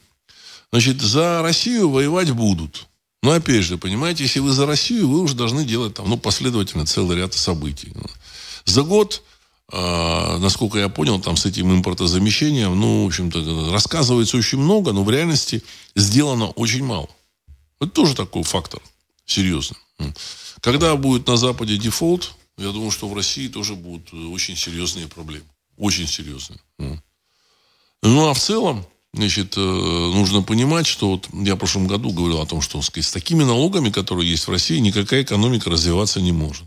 Значит, за Россию воевать будут. Но опять же, понимаете, если вы за Россию, вы уже должны делать там, ну, последовательно целый ряд событий. За год а, насколько я понял, там с этим импортозамещением, ну, в общем-то, рассказывается очень много, но в реальности сделано очень мало. Это тоже такой фактор серьезный. Когда будет на Западе дефолт, я думаю, что в России тоже будут очень серьезные проблемы. Очень серьезные. Ну, а в целом, значит, э, нужно понимать, что вот я в прошлом году говорил о том, что сказать, с такими налогами, которые есть в России, никакая экономика развиваться не может.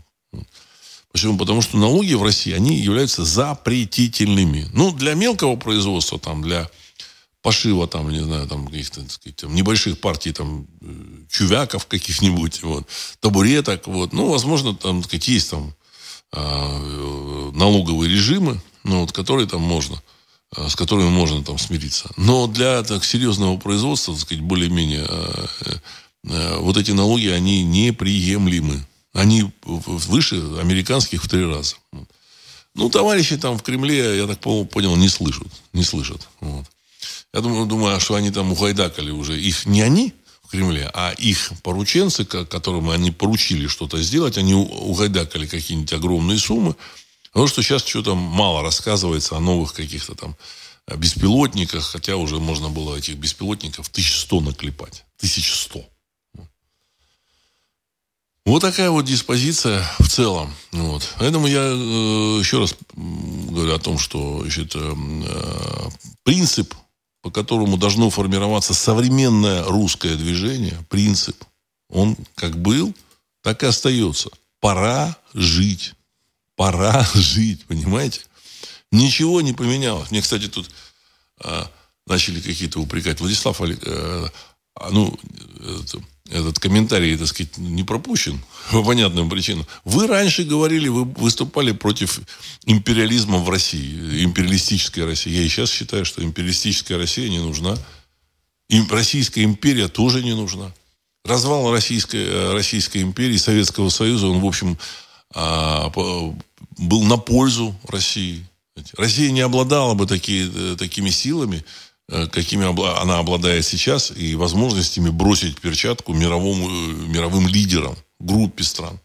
Почему? Потому что налоги в России, они являются запретительными. Ну, для мелкого производства, там, для пошива, там, не знаю, там, каких-то, так сказать, там, небольших партий, там, э, чувяков каких-нибудь, вот, табуреток, вот, ну, возможно, там, так сказать, есть там э, налоговые режимы, ну, вот, которые там можно, э, с которыми можно там смириться. Но для так, серьезного производства, так сказать, более-менее, э, э, вот эти налоги, они неприемлемы. Они выше американских в три раза. Ну, товарищи там в Кремле, я так понял, не слышат. Не слышат. Вот. Я думаю, думаю, что они там ухайдакали уже. Их не они в Кремле, а их порученцы, которым они поручили что-то сделать, они ухайдакали какие-нибудь огромные суммы. Потому что сейчас что-то мало рассказывается о новых каких-то там беспилотниках, хотя уже можно было этих беспилотников 1100 наклепать. 1100. Вот такая вот диспозиция в целом. Вот. Поэтому я э, еще раз говорю о том, что значит, э, э, принцип, по которому должно формироваться современное русское движение, принцип, он как был, так и остается. Пора жить. Пора жить, понимаете? Ничего не поменялось. Мне, кстати, тут э, начали какие-то упрекать. Владислав, э, а, ну, это, этот комментарий, так сказать, не пропущен по понятным причинам. Вы раньше говорили, вы выступали против империализма в России, империалистической России. Я и сейчас считаю, что империалистическая Россия не нужна. И Российская империя тоже не нужна. Развал Российской, Российской империи, Советского Союза, он, в общем, а, был на пользу России. Россия не обладала бы такие, э, такими силами, Э, какими она обладает сейчас, и возможностями бросить перчатку мировому, э, мировым лидерам, группе стран.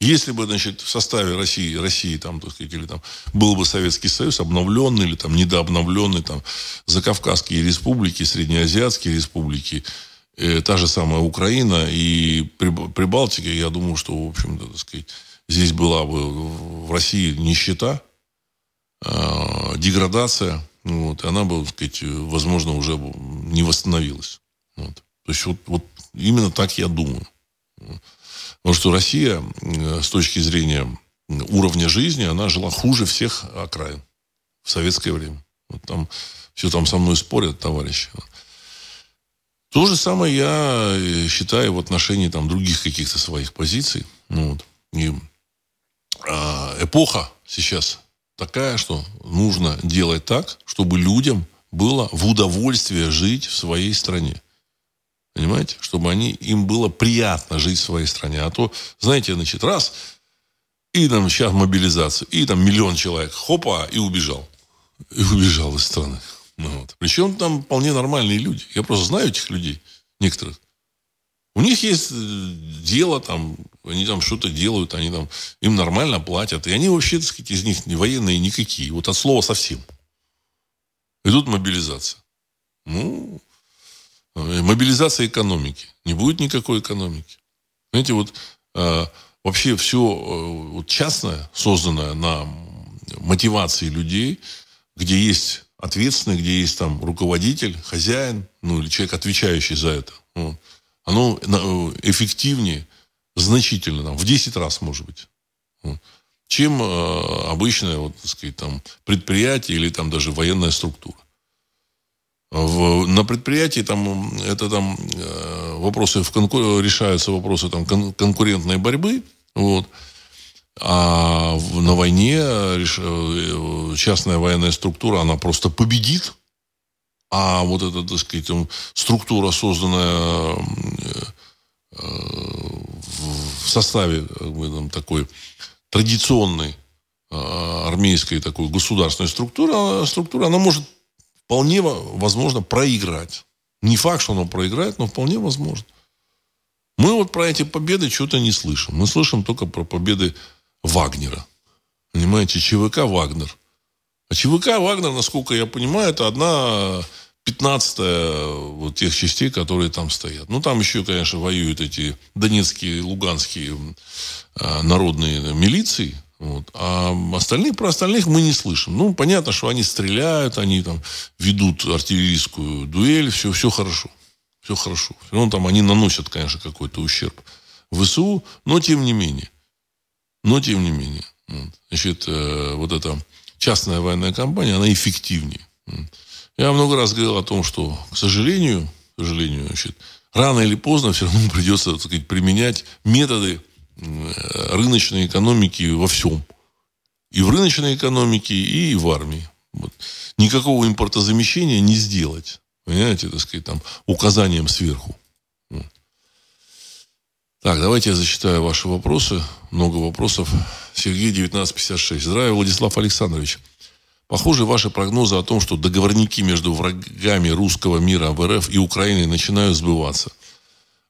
Если бы, значит, в составе России, России там, так сказать, или там был бы Советский Союз обновленный или там недообновленный, там, Закавказские республики, Среднеазиатские республики, э, та же самая Украина и Прибалтика, я думаю, что, в общем-то, так сказать, здесь была бы в России нищета, э, деградация, вот, и она бы, так сказать, возможно, уже не восстановилась. Вот. То есть вот, вот именно так я думаю. Потому что Россия э, с точки зрения уровня жизни, она жила хуже всех окраин в советское время. Вот там все там со мной спорят, товарищи. То же самое я э, считаю в отношении там других каких-то своих позиций. Ну, вот. И а, эпоха сейчас такая, что нужно делать так, чтобы людям было в удовольствие жить в своей стране. Понимаете? Чтобы они, им было приятно жить в своей стране. А то, знаете, значит, раз, и там сейчас мобилизация, и там миллион человек, хопа, и убежал. И убежал из страны. Ну, вот. Причем там вполне нормальные люди. Я просто знаю этих людей, некоторых. У них есть э, дело там, они там что-то делают, они там, им нормально платят. И они вообще, так сказать, из них не военные никакие. Вот от слова совсем. И тут мобилизация. Ну, э, мобилизация экономики. Не будет никакой экономики. Знаете, вот э, вообще все э, вот частное, созданное на мотивации людей, где есть ответственный, где есть там руководитель, хозяин, ну или человек, отвечающий за это, вот, оно э, эффективнее значительно, там, в 10 раз, может быть, чем э, обычное, вот, так сказать, там, предприятие или там даже военная структура. В, на предприятии там это там э, вопросы в конкур... решаются вопросы там кон- конкурентной борьбы, вот. А на войне э, частная военная структура, она просто победит. А вот эта, так сказать, структура, созданная в составе там, такой традиционной э, армейской такой государственной структуры, структура, она может вполне возможно проиграть. Не факт, что она проиграет, но вполне возможно. Мы вот про эти победы что-то не слышим. Мы слышим только про победы Вагнера. Понимаете, ЧВК Вагнер. А ЧВК Вагнер, насколько я понимаю, это одна пятнадцатая вот тех частей, которые там стоят. Ну, там еще, конечно, воюют эти донецкие, луганские э, народные милиции. Вот. А остальных, про остальных мы не слышим. Ну, понятно, что они стреляют, они там ведут артиллерийскую дуэль, все, все хорошо. Все хорошо. Все там они наносят, конечно, какой-то ущерб ВСУ, но тем не менее. Но тем не менее. Значит, э, вот эта частная военная компания, она эффективнее. Я много раз говорил о том, что, к сожалению, к сожалению, значит, рано или поздно все равно придется, так сказать, применять методы рыночной экономики во всем. И в рыночной экономике, и в армии. Вот. Никакого импортозамещения не сделать. Понимаете, так сказать, там, указанием сверху. Так, давайте я зачитаю ваши вопросы. Много вопросов. Сергей, 1956. Здравия, Владислав Александрович. Похоже, ваши прогнозы о том, что договорники между врагами русского мира в РФ и Украиной начинают сбываться.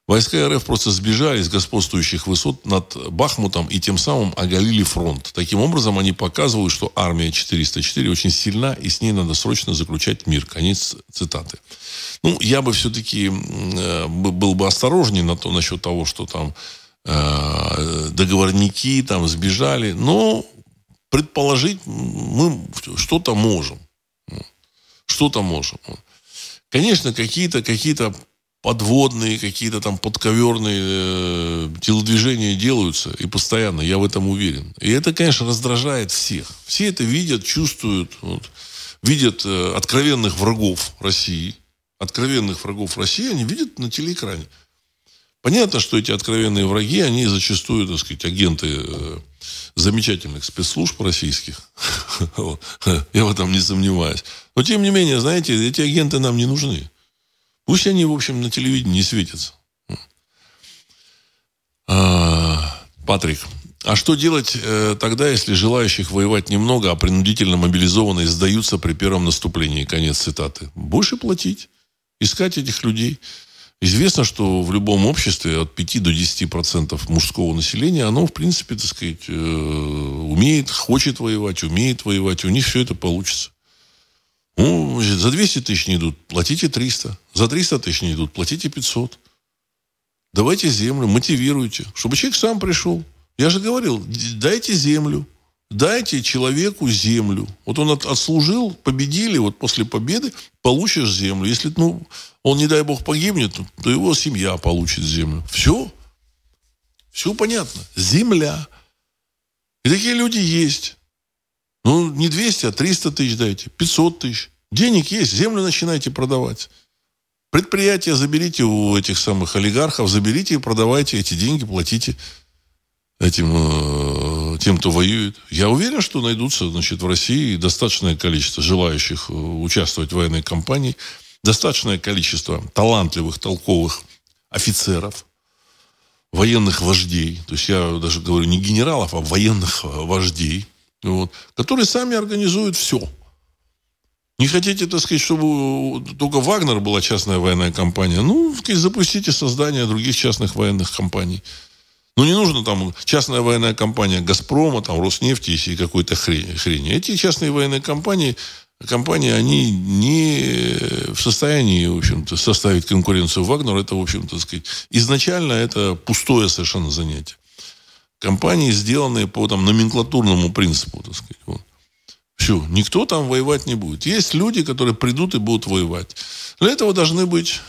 Войска РФ просто сбежали с господствующих высот над Бахмутом и тем самым оголили фронт. Таким образом, они показывают, что армия 404 очень сильна, и с ней надо срочно заключать мир. Конец цитаты. Ну, я бы все-таки э, был бы осторожнее на то, насчет того, что там э, договорники там сбежали. Но предположить мы что-то можем. Что-то можем. Конечно, какие-то какие подводные, какие-то там подковерные э, телодвижения делаются, и постоянно, я в этом уверен. И это, конечно, раздражает всех. Все это видят, чувствуют, вот, видят э, откровенных врагов России, откровенных врагов России, они видят на телеэкране. Понятно, что эти откровенные враги, они зачастую, так сказать, агенты э, замечательных спецслужб российских. Я в этом не сомневаюсь. Но, тем не менее, знаете, эти агенты нам не нужны. Пусть они, в общем, на телевидении не светятся. А, Патрик, а что делать э, тогда, если желающих воевать немного, а принудительно мобилизованные сдаются при первом наступлении? Конец цитаты. Больше платить. Искать этих людей. Известно, что в любом обществе от 5 до 10 процентов мужского населения, оно, в принципе, так сказать, э, умеет, хочет воевать, умеет воевать. У них все это получится. Ну, за 200 тысяч не идут, платите 300. За 300 тысяч не идут, платите 500. Давайте землю, мотивируйте, чтобы человек сам пришел. Я же говорил, дайте землю, дайте человеку землю. Вот он от, отслужил, победили, вот после победы получишь землю. Если ну, он, не дай бог, погибнет, то его семья получит землю. Все. Все понятно. Земля. И такие люди есть. Ну, не 200, а 300 тысяч дайте, 500 тысяч. Денег есть, землю начинайте продавать. Предприятия заберите у этих самых олигархов, заберите и продавайте эти деньги, платите этим, э, тем, кто воюет. Я уверен, что найдутся значит, в России достаточное количество желающих э, участвовать в военной кампании, достаточное количество талантливых, толковых офицеров, военных вождей. То есть я даже говорю не генералов, а военных вождей – вот, которые сами организуют все. Не хотите, так сказать, чтобы только Вагнер была частная военная компания? Ну, запустите создание других частных военных компаний. Ну, не нужно там частная военная компания «Газпрома», там, «Роснефти» и какой-то хрень, хрени. Эти частные военные компании, компании, они не в состоянии, в общем-то, составить конкуренцию Вагнеру. Это, в общем-то, сказать, изначально это пустое совершенно занятие. Компании, сделанные по там, номенклатурному принципу, так сказать. Вот. Все, никто там воевать не будет. Есть люди, которые придут и будут воевать. Для этого должны быть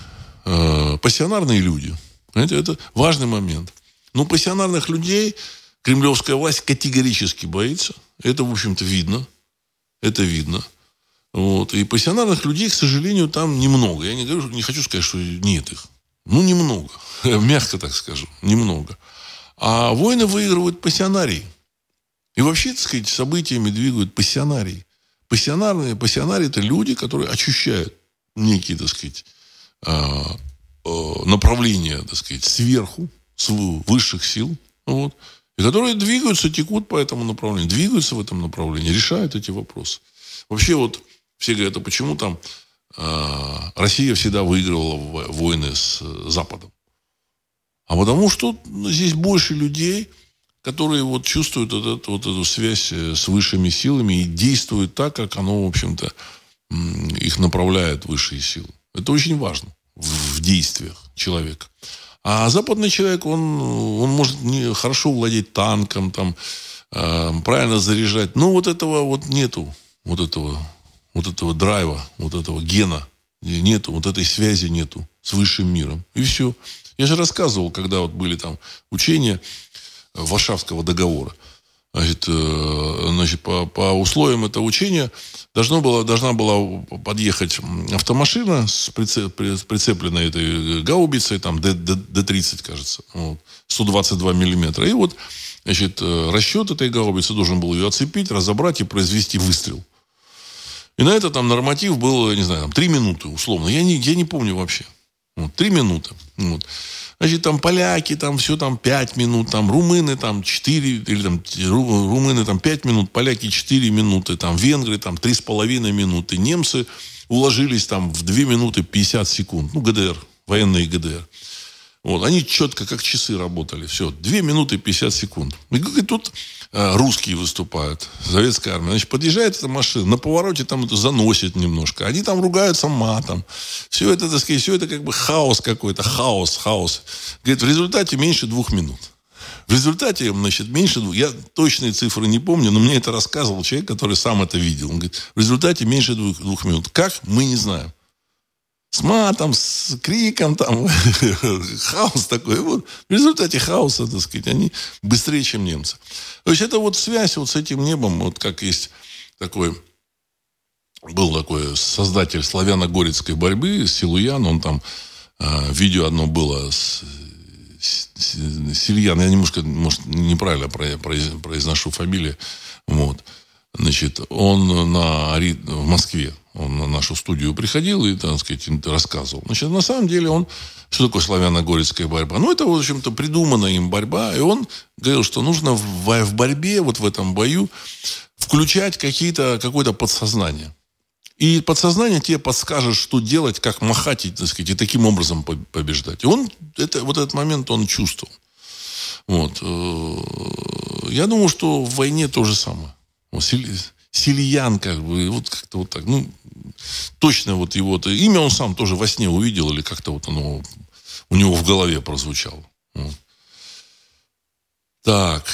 э, пассионарные люди. Понимаете, это важный момент. Но пассионарных людей кремлевская власть категорически боится. Это, в общем-то, видно. Это видно. Вот. И пассионарных людей, к сожалению, там немного. Я не, говорю, не хочу сказать, что нет их. Ну, немного. Мягко так скажу. Немного. А войны выигрывают пассионарии. И вообще, так сказать, событиями двигают пассионарии. Пассионарные, пассионарии – это люди, которые ощущают некие, так сказать, а, а, направления, так сказать, сверху, высших сил, вот, и которые двигаются, текут по этому направлению, двигаются в этом направлении, решают эти вопросы. Вообще вот все говорят, а почему там э, Россия всегда выигрывала войны с Западом? А потому что здесь больше людей, которые вот чувствуют вот эту, вот эту связь э, с высшими силами и действуют так, как оно, в общем-то, их направляет высшие силы. Это очень важно в, в действиях человека. А западный человек, он, он может не, хорошо владеть танком, там, э, правильно заряжать. Но вот этого вот нету, вот этого, вот этого драйва, вот этого гена нету, вот этой связи нету с высшим миром. И все. Я же рассказывал, когда вот были там учения Варшавского договора. Значит, э, значит по, по условиям этого учения должно было, должна была подъехать автомашина с, прицеп, прицепленной этой гаубицей, там Д-30, кажется, вот, 122 миллиметра. И вот значит, э, расчет этой гаубицы должен был ее оцепить, разобрать и произвести выстрел. И на это там норматив был, не знаю, там, 3 минуты условно. Я не, я не помню вообще. Вот, 3 минуты. Вот. Значит, там поляки, там все там 5 минут, там румыны там 4, или там румыны там 5 минут, поляки 4 минуты, там венгры там 3,5 минуты, немцы уложились там в 2 минуты 50 секунд. Ну, ГДР, военные ГДР. Вот, они четко, как часы работали. Все, 2 минуты 50 секунд. И тут э, русские выступают, советская армия. Значит, подъезжает эта машина, на повороте там это заносит немножко. Они там ругаются матом. Все это, так сказать, все это как бы хаос какой-то, хаос, хаос. Говорит, в результате меньше двух минут. В результате, значит, меньше двух... Я точные цифры не помню, но мне это рассказывал человек, который сам это видел. Он говорит, в результате меньше двух, двух минут. Как? Мы не знаем с матом, с криком, там, хаос такой. Вот в результате хаоса, так сказать, они быстрее, чем немцы. То есть это вот связь вот с этим небом, вот как есть такой, был такой создатель славяно-горецкой борьбы, Силуян, он там, э, видео одно было с, с, с Сильян, я немножко, может, неправильно произношу фамилию, вот, значит, он на, в Москве, он на нашу студию приходил и, так сказать, рассказывал. Значит, на самом деле он... Что такое славяно-горецкая борьба? Ну, это, в общем-то, придуманная им борьба. И он говорил, что нужно в, в борьбе, вот в этом бою, включать какие-то, какое-то подсознание. И подсознание тебе подскажет, что делать, как махать, так сказать, и таким образом побеждать. И он, это, вот этот момент он чувствовал. Вот. Э, я думаю, что в войне то же самое. Сильян, как бы, вот как-то вот так. Ну, точно вот его -то, имя он сам тоже во сне увидел, или как-то вот оно у него в голове прозвучало. Вот. Так.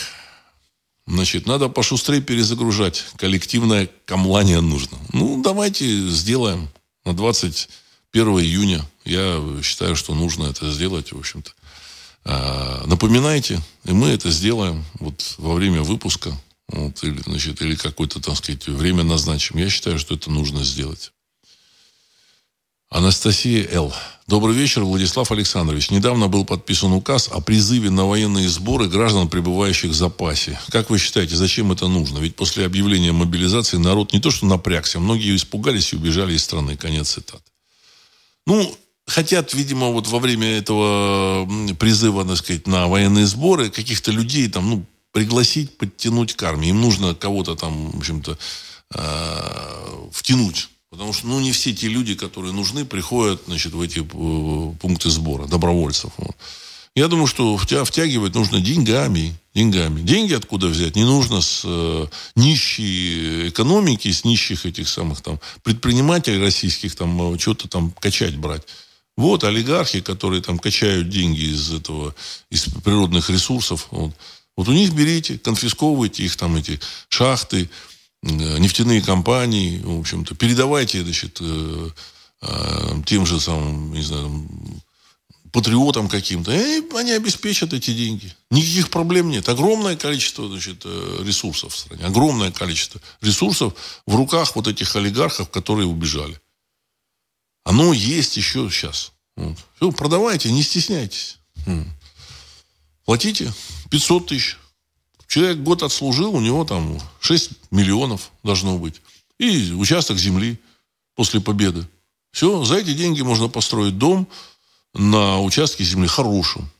Значит, надо пошустрее перезагружать. Коллективное камлание нужно. Ну, давайте сделаем на 21 июня. Я считаю, что нужно это сделать, в общем-то. А, напоминайте, и мы это сделаем вот во время выпуска. Вот, или, значит, или какое-то, так сказать, время назначим. Я считаю, что это нужно сделать. Анастасия Л. Добрый вечер, Владислав Александрович. Недавно был подписан указ о призыве на военные сборы граждан, пребывающих в запасе. Как вы считаете, зачем это нужно? Ведь после объявления мобилизации народ не то что напрягся, многие испугались и убежали из страны. Конец цитат. Ну, хотят, видимо, вот во время этого призыва, так сказать, на военные сборы каких-то людей там, ну, пригласить, подтянуть к армии. Им нужно кого-то там, в общем-то, э, втянуть Потому что, ну, не все те люди, которые нужны, приходят, значит, в эти э, пункты сбора добровольцев. Вот. Я думаю, что втягивать нужно деньгами. Деньгами. Деньги откуда взять? Не нужно с э, нищей экономики, с нищих этих самых там предпринимателей российских там э, что-то там качать брать. Вот олигархи, которые там качают деньги из этого, из природных ресурсов. Вот, вот у них берите, конфисковывайте их там эти шахты, э, нефтяные компании, в общем-то, передавайте, значит, э, э, тем же самым, не знаю, патриотам каким-то, и они обеспечат эти деньги. Никаких проблем нет. Огромное количество значит, ресурсов в стране. Огромное количество ресурсов в руках вот этих олигархов, которые убежали. Оно есть еще сейчас. Все, продавайте, не стесняйтесь. Платите 500 тысяч. Человек год отслужил, у него там 6 миллионов должно быть. И участок земли после победы. Все, за эти деньги можно построить дом, на участке земли хорошем.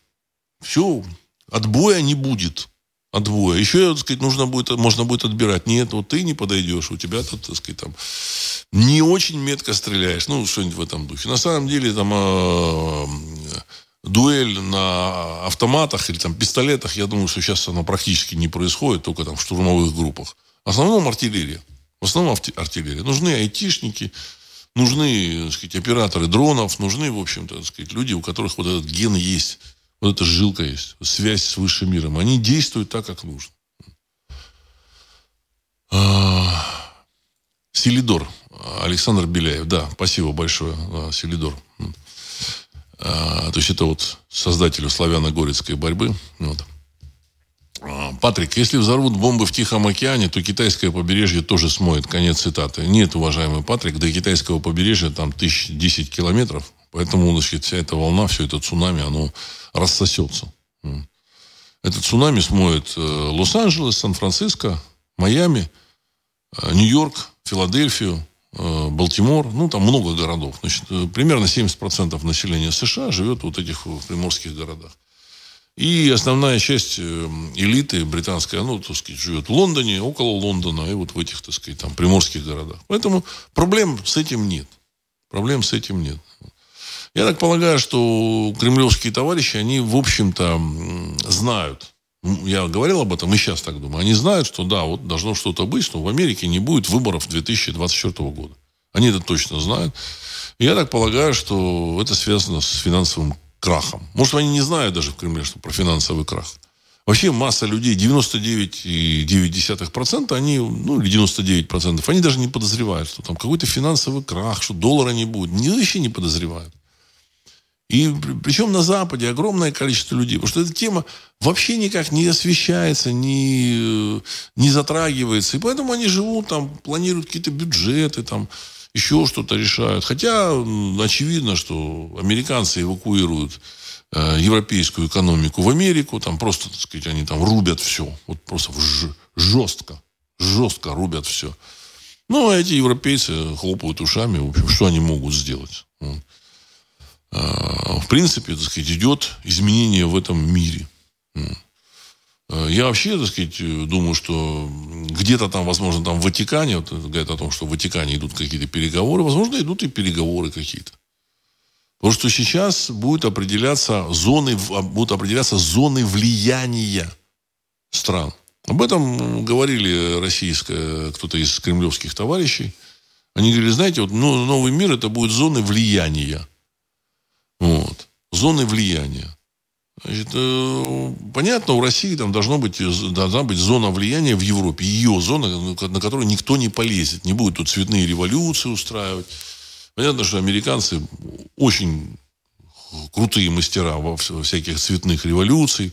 Все, отбоя не будет. Отбоя. Еще, так сказать, нужно будет, можно будет отбирать. Нет, вот ты не подойдешь, у тебя тут, так сказать, там не очень метко стреляешь. Ну, что-нибудь в этом духе. На самом деле, там э, дуэль на автоматах или там пистолетах, я думаю, что сейчас она практически не происходит, только там в штурмовых группах. В основном артиллерия. В основном артиллерия. Нужны айтишники, нужны, так сказать, операторы дронов, нужны, в общем-то, сказать, люди, у которых вот этот ген есть, вот эта жилка есть, связь с высшим миром. Они действуют так, как нужно. А, Селидор. Александр Беляев. Да, спасибо большое, Селидор. А, то есть это вот создателю славяно-горецкой борьбы. Вот. А, Патрик, если взорвут бомбы в Тихом океане, то китайское побережье тоже смоет. Конец цитаты. Нет, уважаемый Патрик, до китайского побережья там тысяч десять километров. Поэтому, значит, вся эта волна, все это цунами, оно рассосется. Этот цунами смоет э, Лос-Анджелес, Сан-Франциско, Майами, э, Нью-Йорк, Филадельфию, Балтимор. Ну, там много городов. Значит, примерно 70% населения США живет вот в этих приморских городах. И основная часть э, элиты британской, ну, так сказать, живет в Лондоне, около Лондона и вот в этих, так сказать, там, приморских городах. Поэтому проблем с этим нет. Проблем с этим нет. Я так полагаю, что кремлевские товарищи, они, в общем-то, знают, я говорил об этом и сейчас так думаю, они знают, что да, вот должно что-то быть, что в Америке не будет выборов 2024 года. Они это точно знают. Я так полагаю, что это связано с финансовым крахом. Может, они не знают даже в Кремле, что про финансовый крах. Вообще масса людей, 99,9%, они, ну, или 99%, они даже не подозревают, что там какой-то финансовый крах, что доллара не будет. Они вообще не подозревают. И причем на Западе огромное количество людей. Потому что эта тема вообще никак не освещается, не, не затрагивается. И поэтому они живут там, планируют какие-то бюджеты, там, еще что-то решают. Хотя очевидно, что американцы эвакуируют э, европейскую экономику в Америку, там просто, так сказать, они там рубят все. Вот просто жестко, жестко рубят все. Ну, а эти европейцы хлопают ушами, в общем, что они могут сделать? В принципе, так сказать, идет изменение в этом мире. Э, я вообще, так сказать, думаю, что где-то там, возможно, там в Ватикане, вот говорят о том, что в Ватикане идут какие-то переговоры, возможно, идут и переговоры какие-то. Потому что сейчас будут определяться зоны, а, будут определяться зоны влияния стран. Об этом говорили российское, кто-то из кремлевских товарищей. Они говорили, знаете, вот ну, новый мир это будет зоны влияния. Вот. Зоны влияния. Значит, э, понятно, у России там должно быть, должна быть зона влияния в Европе. Ее зона, на которую никто не полезет. Не будет тут цветные революции устраивать. Понятно, что американцы очень крутые мастера во всяких цветных революций,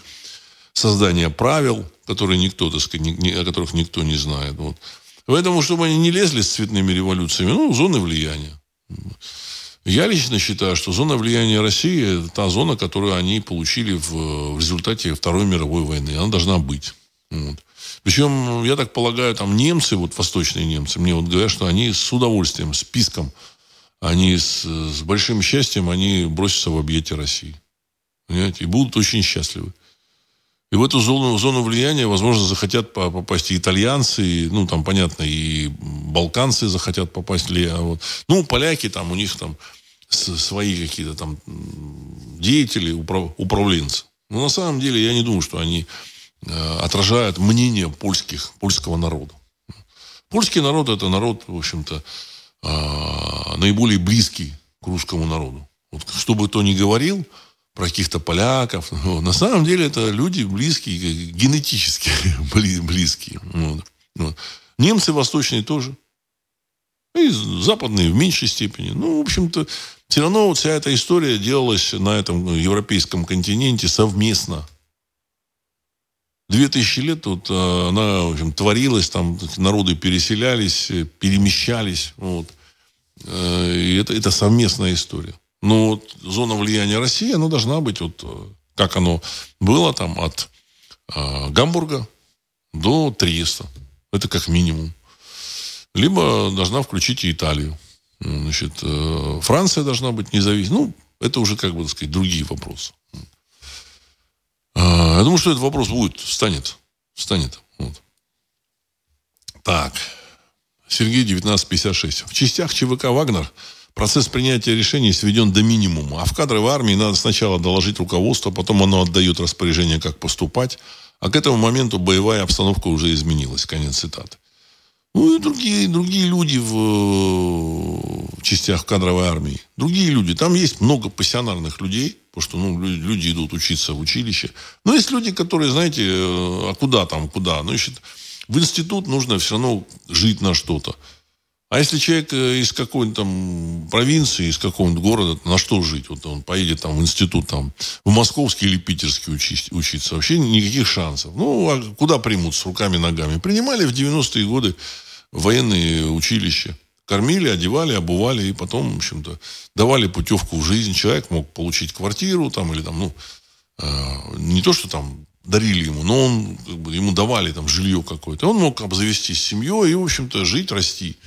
создания правил, которые никто, так сказать, о которых никто не знает. Вот. Поэтому, чтобы они не лезли с цветными революциями, ну, зоны влияния. Я лично считаю, что зона влияния России – та зона, которую они получили в, в результате Второй мировой войны. Она должна быть. Вот. Причем, я так полагаю, там немцы, вот восточные немцы, мне вот говорят, что они с удовольствием, списком, они с, с большим счастьем, они бросятся в объятия России. Понимаете? И будут очень счастливы. И в эту зону, зону влияния, возможно, захотят попасть и итальянцы, и, ну, там, понятно, и балканцы захотят попасть. А вот, ну, поляки, там, у них там свои какие-то там деятели, управ, управленцы. Но на самом деле я не думаю, что они э, отражают мнение польских, польского народа. Польский народ это народ, в общем-то, э, наиболее близкий к русскому народу. Вот, что бы то ни говорил про каких-то поляков, ну, на самом деле это люди близкие, генетически близкие. Вот. Вот. Немцы восточные тоже. И западные в меньшей степени. Ну, в общем-то, все равно вся эта история делалась на этом ну, европейском континенте совместно. Две тысячи лет вот, э, она, в общем, творилась, там народы переселялись, перемещались. Вот. Э, и это, это совместная история. Но вот зона влияния России, она должна быть, вот, э, как оно было там от э, Гамбурга до Триеста. Это как минимум. Либо должна включить и Италию. Значит, э, Франция должна быть независимой. Ну, это уже, как бы, так сказать, другие вопросы. А, я думаю, что этот вопрос будет, встанет. Встанет. Вот. Так. Сергей, 1956. В частях ЧВК «Вагнер» процесс принятия решений сведен до минимума. А в кадровой армии надо сначала доложить руководство, потом оно отдает распоряжение, как поступать. А к этому моменту боевая обстановка уже изменилась. Конец цитаты. Ну и другие, другие люди в, в частях кадровой армии. Другие люди. Там есть много пассионарных людей, потому что ну, люди, идут учиться в училище. Но есть люди, которые, знаете, э, а куда там, куда? Ну, значит, в институт нужно все равно жить на что-то. А если человек э, из какой-нибудь там провинции, из какого-нибудь города, на что жить? Вот он поедет там в институт, там, в московский или питерский учить, учиться. Вообще никаких шансов. Ну, а куда примут с руками ногами? Принимали в 90-е годы военные училища. Кормили, одевали, обували, и потом, в общем-то, давали путевку в жизнь. Человек мог получить квартиру там, или там, ну, э, не то, что там дарили ему, но он, как бы, ему давали там жилье какое-то. Он мог обзавестись семьей и, в общем-то, жить, расти.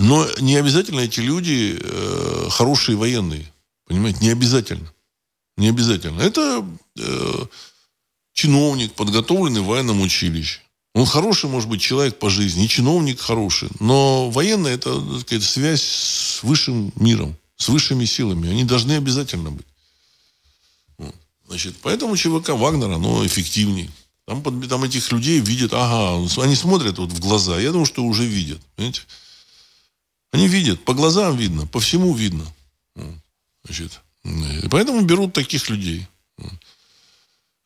Но не обязательно эти люди э, хорошие военные. Понимаете, не обязательно. Не обязательно. Это э, чиновник, подготовленный в военном училище. Он хороший, может быть, человек по жизни, и чиновник хороший. Но военный – это так сказать, связь с высшим миром, с высшими силами. Они должны обязательно быть. Значит, поэтому ЧВК Вагнера, оно эффективнее. Там, там этих людей видят, ага, они смотрят вот в глаза. Я думаю, что уже видят. Понимаете? Они видят, по глазам видно, по всему видно. Значит, и поэтому берут таких людей.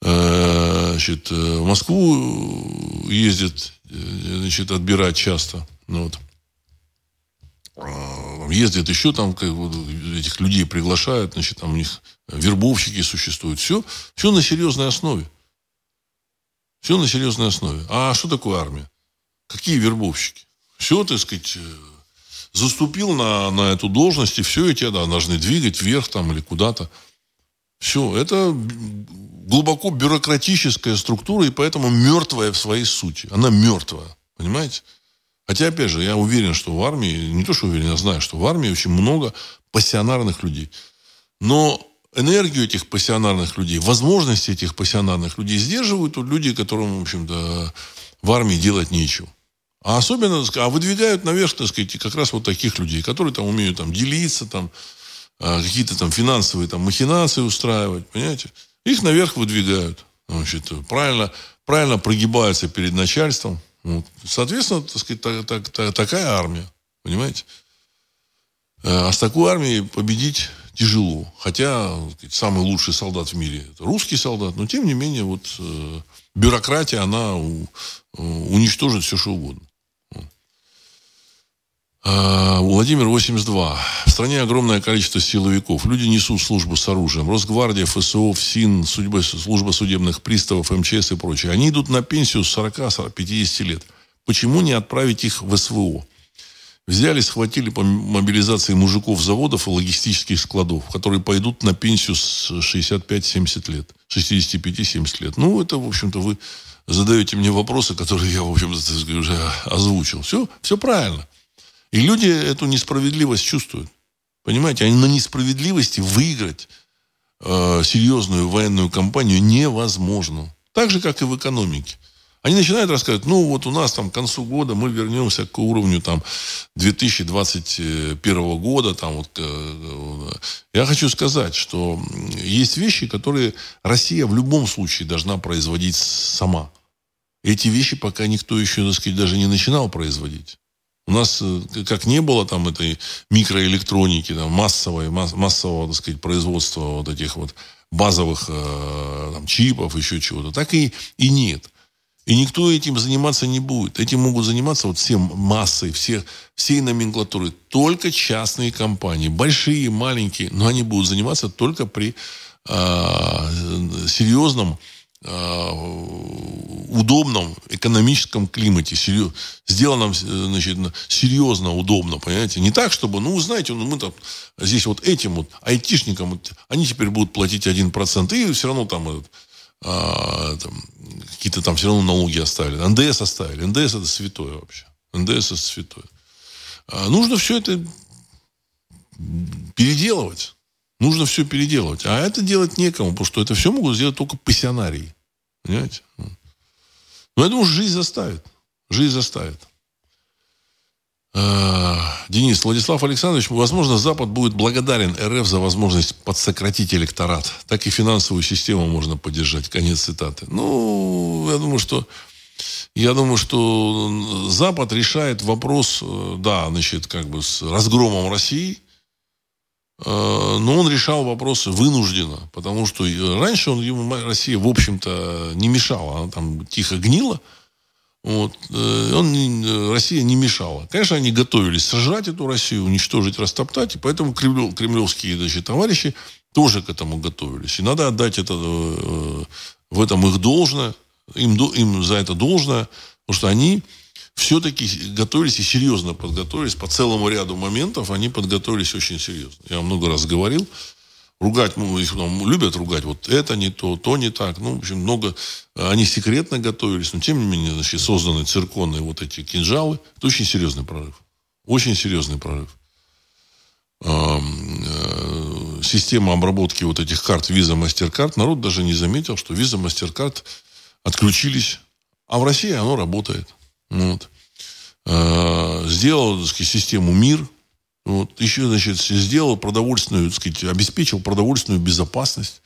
Э, значит, э, в Москву ездят, э, значит, отбирать часто. Ну, вот. Ездят еще там, как, вот, этих людей приглашают, значит, там у них вербовщики существуют. Все, все на серьезной основе. Все на серьезной основе. А что такое армия? Какие вербовщики? Все, так сказать, заступил на, на эту должность, и все, и тебя да, должны двигать вверх там или куда-то. Все, это глубоко бюрократическая структура, и поэтому мертвая в своей сути. Она мертвая, понимаете? Хотя, опять же, я уверен, что в армии, не то, что уверен, я знаю, что в армии очень много пассионарных людей. Но энергию этих пассионарных людей, возможности этих пассионарных людей сдерживают люди, которым, в общем-то, в армии делать нечего. А особенно, а выдвигают наверх, так сказать, как раз вот таких людей, которые там умеют там делиться, там, а, какие-то там финансовые там махинации устраивать, понимаете? Их наверх выдвигают. Значит, правильно, правильно прогибаются перед начальством. Вот. Соответственно, так сказать, так, так, так, такая армия. Понимаете? Э, а с такой армией победить тяжело. Хотя сказать, самый лучший солдат в мире это русский солдат, но тем не менее вот э, бюрократия она у, уничтожит все что угодно. А, Владимир 82. В стране огромное количество силовиков. Люди несут службу с оружием. Росгвардия, ФСО, ФСИН, судьба, служба судебных приставов, МЧС и прочее. Они идут на пенсию с 40-50 лет. Почему не отправить их в СВО? Взяли, схватили по мобилизации мужиков заводов и логистических складов, которые пойдут на пенсию с 65-70 лет. 65-70 лет. Ну, это, в общем-то, вы задаете мне вопросы, которые я, в общем-то, уже озвучил. Все, все правильно. И люди эту несправедливость чувствуют. Понимаете, они на несправедливости выиграть э, серьезную военную кампанию невозможно. Так же, как и в экономике. Они начинают рассказывать, ну вот у нас там к концу года мы вернемся к уровню там 2021 года. Там, вот, э, я хочу сказать, что есть вещи, которые Россия в любом случае должна производить сама. Эти вещи пока никто еще, так сказать, даже не начинал производить. У нас э, как не было там этой микроэлектроники, там, массовой, массового, так сказать, производства вот этих вот базовых э, там, чипов, еще чего-то, так и, и нет. И никто этим заниматься не будет. Этим могут заниматься вот всем массой, все, всей номенклатуры. Только частные компании. Большие, маленькие. Но они будут заниматься только при э, серьезном, удобном экономическом климате. Серьез, сделанном значит, серьезно, удобно. Понимаете? Не так, чтобы, ну, знаете, ну, мы там здесь вот этим вот айтишникам, они теперь будут платить 1%. И все равно там этот, а, там, какие-то там все равно налоги оставили. НДС оставили. НДС это святое вообще. НДС это святое. А, нужно все это переделывать. Нужно все переделывать. А это делать некому, потому что это все могут сделать только пассионарии. Понимаете? Но я думаю, жизнь заставит. Жизнь заставит. Э, Денис, Владислав Александрович, возможно, Запад будет благодарен РФ за возможность подсократить электорат. Так и финансовую систему можно поддержать. Конец цитаты. Ну, я думаю, что я думаю, что Запад решает вопрос, э, да, значит, как бы с разгромом России, но он решал вопросы вынужденно, потому что раньше он, ему Россия, в общем-то, не мешала, она там тихо гнила, вот. Э, он, Россия не мешала. Конечно, они готовились сожрать эту Россию, уничтожить, растоптать. И поэтому кремлев, кремлевские значит, товарищи тоже к этому готовились. И надо отдать это, э, в этом их должное. Им, им за это должное. Потому что они все-таки готовились и серьезно подготовились. По целому ряду моментов они подготовились очень серьезно. Я много раз говорил ругать, ну, их там любят ругать, вот это не то, то не так. Ну, в общем, много, они секретно готовились, но тем не менее, значит, созданы цирконные вот эти кинжалы. Это очень серьезный прорыв. Очень серьезный прорыв. Э, система обработки вот этих карт Visa, MasterCard, народ даже не заметил, что Visa, MasterCard отключились, а в России оно работает. Вот. Э, сделал так сказать, систему МИР, вот. Еще, значит, сделал продовольственную, так сказать, обеспечил продовольственную безопасность.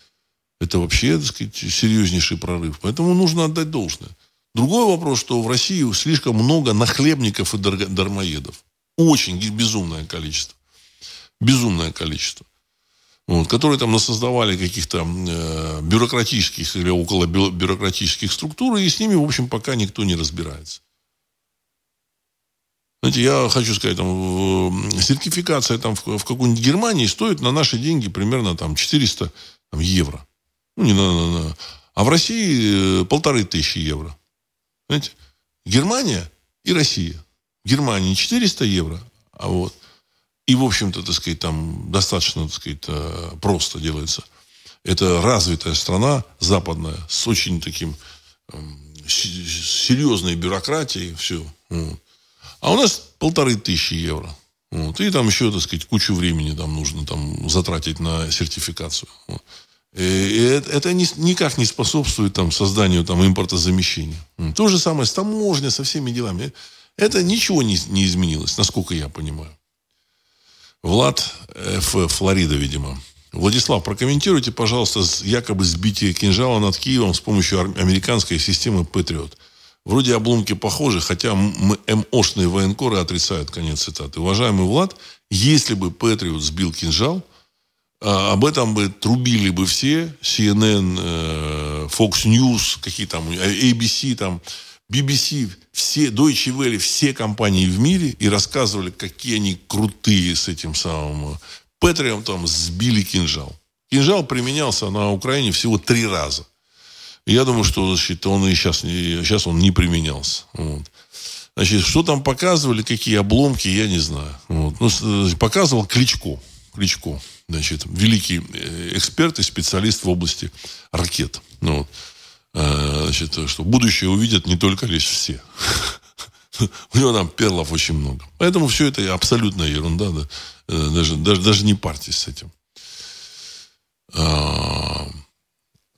Это вообще, так сказать, серьезнейший прорыв. Поэтому нужно отдать должное. Другой вопрос, что в России слишком много нахлебников и дармоедов. Очень безумное количество. Безумное количество. Вот, которые там насоздавали каких-то э, бюрократических или около бюрократических структур, и с ними, в общем, пока никто не разбирается. Знаете, я хочу сказать, там, сертификация там, в, в какой-нибудь Германии стоит на наши деньги примерно там, 400 там, евро. Ну, не на, на, на. А в России э, полторы тысячи евро. Знаете, Германия и Россия. В Германии 400 евро, а вот. И, в общем-то, так сказать, там достаточно, так сказать, э, просто делается. Это развитая страна, западная, с очень таким серьезной бюрократией, все. Вот. А у нас полторы тысячи евро. Вот. И там еще, так сказать, кучу времени там нужно там, затратить на сертификацию. Вот. И это никак не способствует там, созданию там, импортозамещения. То же самое с таможней, со всеми делами. Это ничего не, не изменилось, насколько я понимаю. Влад Ф. Флорида, видимо. Владислав, прокомментируйте, пожалуйста, якобы сбитие кинжала над Киевом с помощью американской системы Патриот. Вроде обломки похожи, хотя МОшные военкоры отрицают, конец цитаты. Уважаемый Влад, если бы Патриот сбил кинжал, а, об этом бы трубили бы все, CNN, э, Fox News, какие там, ABC, там, BBC, все, Deutsche Welle, все компании в мире и рассказывали, какие они крутые с этим самым Патриотом сбили кинжал. Кинжал применялся на Украине всего три раза – я думаю, что значит, он и сейчас, и сейчас он не применялся. Вот. Значит, что там показывали, какие обломки, я не знаю. Вот. Ну, показывал Кличко. Кличко. Значит, великий э, эксперт и специалист в области ракет. Ну, вот. Э, значит, что будущее увидят не только лишь все. У него там перлов очень много. Поэтому все это абсолютная ерунда. Да. Э, даже, даже, даже не партия с этим.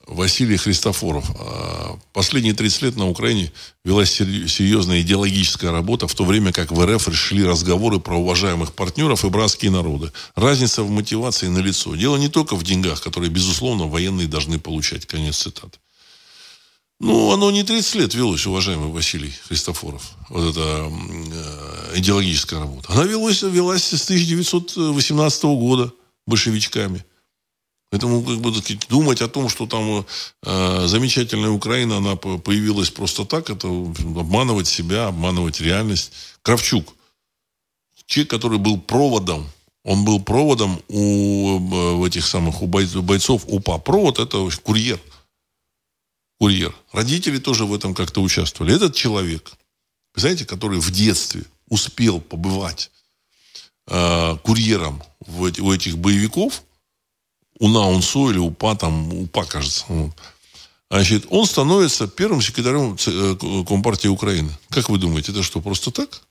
Василий Христофоров. А, последние 30 лет на Украине велась серьезная идеологическая работа, в то время как в РФ шли разговоры про уважаемых партнеров и братские народы. Разница в мотивации налицо. Дело не только в деньгах, которые, безусловно, военные должны получать. Конец цитаты. Ну, оно не 30 лет велось, уважаемый Василий Христофоров. Вот эта э, идеологическая работа. Она велась, велась с 1918 года большевичками. Поэтому как бы, думать о том, что там э, замечательная Украина, она появилась просто так, это обманывать себя, обманывать реальность. Кравчук, человек, который был проводом, он был проводом у в этих самых у бойцов УПА. Провод это курьер. Курьер. Родители тоже в этом как-то участвовали. Этот человек, знаете, который в детстве успел побывать э, курьером в, у этих боевиков, УНА, УНСО или УПА, там, УПА, кажется. Вот. Значит, он становится первым секретарем э, Компартии Украины. Как вы думаете, это что, просто так?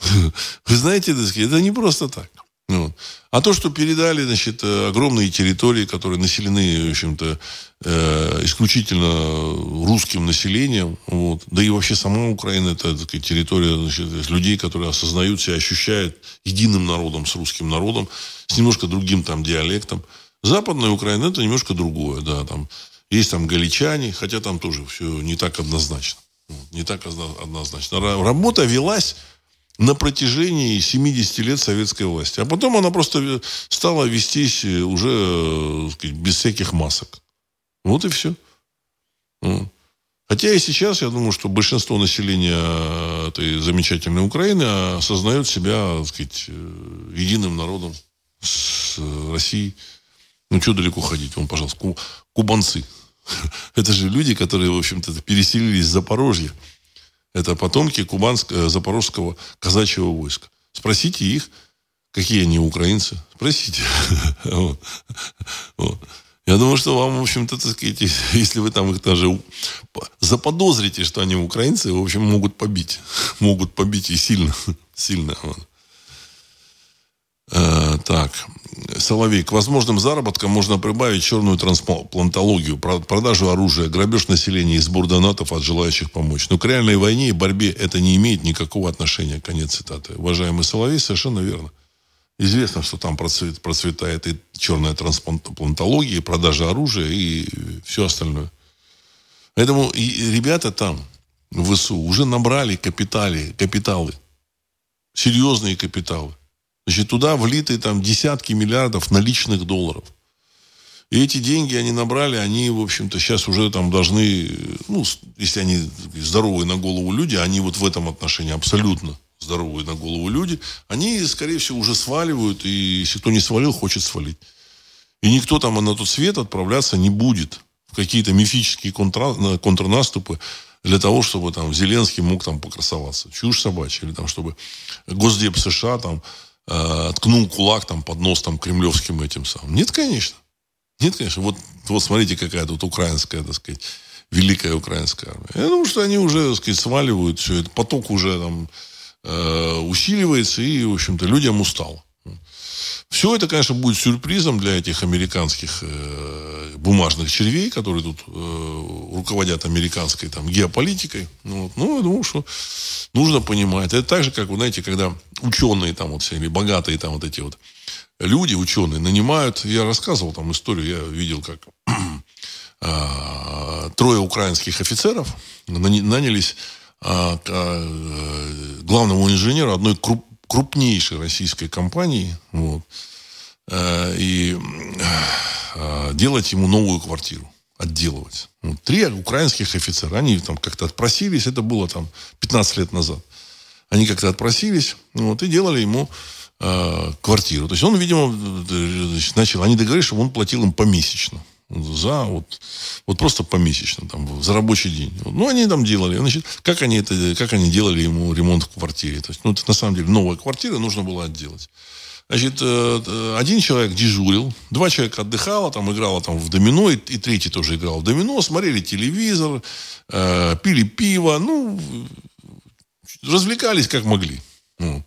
Вы знаете, это не просто так. Вот. А то, что передали, значит, огромные территории, которые населены, в общем-то, э, исключительно русским населением, вот. да и вообще сама Украина, это так сказать, территория значит, людей, которые осознают себя, ощущают единым народом с русским народом, с немножко другим там диалектом. Западная Украина это немножко другое, да, там есть там галичане, хотя там тоже все не так однозначно. Не так однозначно. Работа велась на протяжении 70 лет советской власти. А потом она просто стала вестись уже сказать, без всяких масок. Вот и все. Хотя и сейчас, я думаю, что большинство населения этой замечательной Украины осознает себя, так сказать, единым народом с Россией. Ну, что далеко ходить? Он, пожалуйста, кубанцы. Это же люди, которые, в общем-то, переселились из Запорожья. Это потомки кубанского, э, запорожского казачьего войска. Спросите их, какие они украинцы. Спросите. Я думаю, что вам, в общем-то, так сказать, если вы там их даже заподозрите, что они украинцы, в общем, могут побить. Могут побить и сильно. Сильно. Э, так. Соловей. К возможным заработкам можно прибавить черную трансплантологию, продажу оружия, грабеж населения и сбор донатов от желающих помочь. Но к реальной войне и борьбе это не имеет никакого отношения. Конец цитаты. Уважаемый Соловей, совершенно верно. Известно, что там процвет, процветает и черная трансплантология, и продажа оружия, и все остальное. Поэтому и ребята там, в ВСУ, уже набрали капитали, капиталы. Серьезные капиталы. Значит, туда влиты там десятки миллиардов наличных долларов. И эти деньги они набрали, они, в общем-то, сейчас уже там должны, ну, если они здоровые на голову люди, они вот в этом отношении абсолютно здоровые на голову люди, они, скорее всего, уже сваливают, и если кто не свалил, хочет свалить. И никто там на тот свет отправляться не будет в какие-то мифические контра... контрнаступы для того, чтобы там Зеленский мог там покрасоваться. Чушь собачья. Или там, чтобы Госдеп США там э, ткнул кулак там под нос там кремлевским этим самым. Нет, конечно. Нет, конечно. Вот, вот смотрите, какая тут украинская, так сказать, великая украинская армия. Я думаю, что они уже, так сказать, сваливают все. это поток уже там э, усиливается, и, в общем-то, людям устало. Все это, конечно, будет сюрпризом для этих американских э, бумажных червей, которые тут э, руководят американской там, геополитикой. Ну, вот. ну, я думаю, что нужно понимать. Это так же, как, вы знаете, когда ученые там вот все, или богатые там вот эти вот люди, ученые, нанимают, я рассказывал там историю, я видел, как э, трое украинских офицеров нанялись э, э, главному инженеру одной круп, крупнейшей российской компании, вот, э, и э, делать ему новую квартиру, отделывать. Вот, три украинских офицера, они там как-то отпросились, это было там 15 лет назад. Они как-то отпросились, вот, и делали ему э, квартиру. То есть он, видимо, значит, начал, они договорились, чтобы он платил им помесячно за вот, вот просто помесячно, там, за рабочий день. Ну, они там делали. Значит, как они это, как они делали ему ремонт в квартире. То есть, ну, это на самом деле новая квартира, нужно было отделать. Значит, э, один человек дежурил, два человека отдыхало, там играло там в домино, и, и третий тоже играл в домино, смотрели телевизор, э, пили пиво, ну, развлекались как могли. Ну.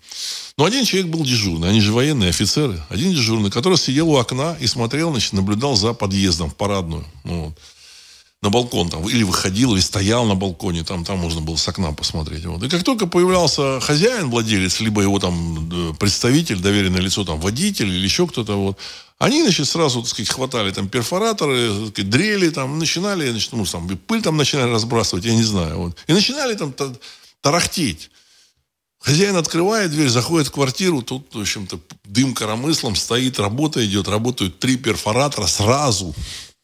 Но один человек был дежурный, они же военные офицеры. Один дежурный, который сидел у окна и смотрел, значит, наблюдал за подъездом в парадную. Ну, вот на балкон там, или выходил, или стоял на балконе, там, там можно было с окна посмотреть. Вот. И как только появлялся хозяин, владелец, либо его там э, представитель, доверенное лицо, там, водитель или еще кто-то, вот, они, значит, сразу, так сказать, хватали там перфораторы, так сказать, дрели, там, начинали, значит, ну, там, пыль там начинали разбрасывать, я не знаю, вот. И начинали там тарахтеть. Хозяин открывает дверь, заходит в квартиру, тут, в общем-то, дым коромыслом стоит, работа идет, работают три перфоратора сразу.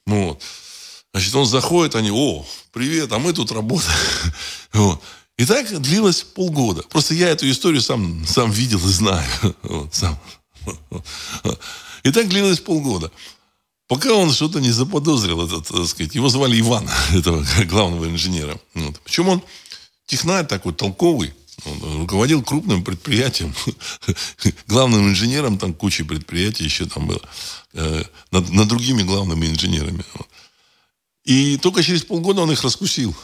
Вот. Значит, он заходит, они, о, привет, а мы тут работаем. Вот. И так длилось полгода. Просто я эту историю сам, сам видел и знаю. Вот, сам. И так длилось полгода. Пока он что-то не заподозрил, этот, так сказать, его звали Иван, этого главного инженера. Вот. Причем он технарь такой толковый, он руководил крупным предприятием, главным инженером там куча предприятий еще там было, э, над, над другими главными инженерами. И только через полгода он их раскусил.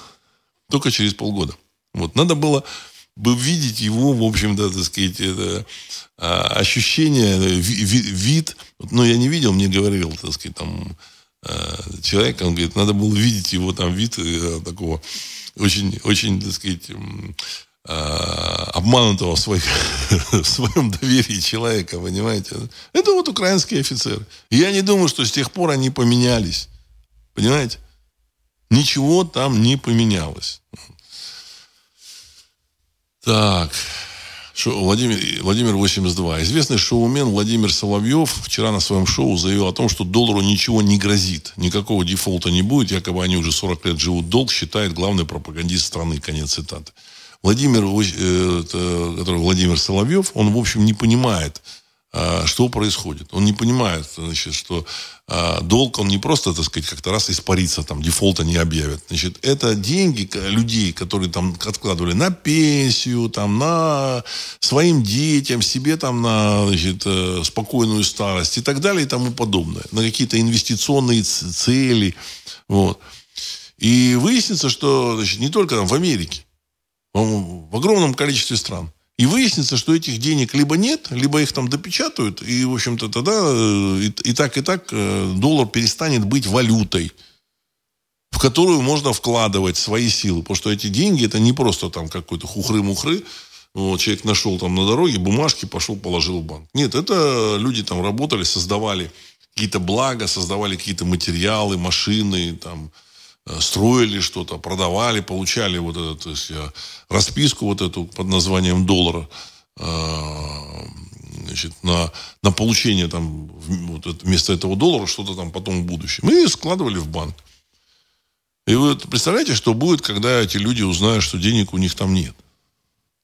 Только через полгода. Вот. Надо было бы видеть его, в общем-то, так сказать, это, а, ощущение, ви, ви, вид. Ну, я не видел, мне говорил, так сказать, там, а, человек, он говорит, надо было видеть его там вид э, такого очень, очень, так сказать, обманутого в, своих, в своем доверии человека, понимаете? Это вот украинские офицеры. я не думаю, что с тех пор они поменялись. Понимаете? Ничего там не поменялось. Так. Шо, Владимир, Владимир 82. Известный шоумен Владимир Соловьев вчера на своем шоу заявил о том, что доллару ничего не грозит. Никакого дефолта не будет. Якобы они уже 40 лет живут долг, считает главный пропагандист страны. Конец цитаты. Владимир, э, который Владимир Соловьев, он, в общем, не понимает, а, что происходит. Он не понимает, значит, что а, долг, он не просто, так сказать, как-то раз испарится, там, дефолта не объявят. Значит, это деньги людей, которые там откладывали на пенсию, там, на своим детям, себе там на, значит, э, спокойную старость и так далее и тому подобное. На какие-то инвестиционные цели. Вот. И выяснится, что, значит, не только там в Америке, в огромном количестве стран – и выяснится, что этих денег либо нет, либо их там допечатают, и, в общем-то, тогда э, и, и так, и так э, доллар перестанет быть валютой, в которую можно вкладывать свои силы. Потому что эти деньги, это не просто там какой-то хухры-мухры, вот, человек нашел там на дороге бумажки, пошел, положил в банк. Нет, это люди там работали, создавали какие-то блага, создавали какие-то материалы, машины, там, строили что-то, продавали, получали вот эту то есть, э, расписку вот эту под названием доллара э, значит, на, на получение там вот вместо этого доллара что-то там потом в будущем. И складывали в банк. И вы представляете, что будет, когда эти люди узнают, что денег у них там нет?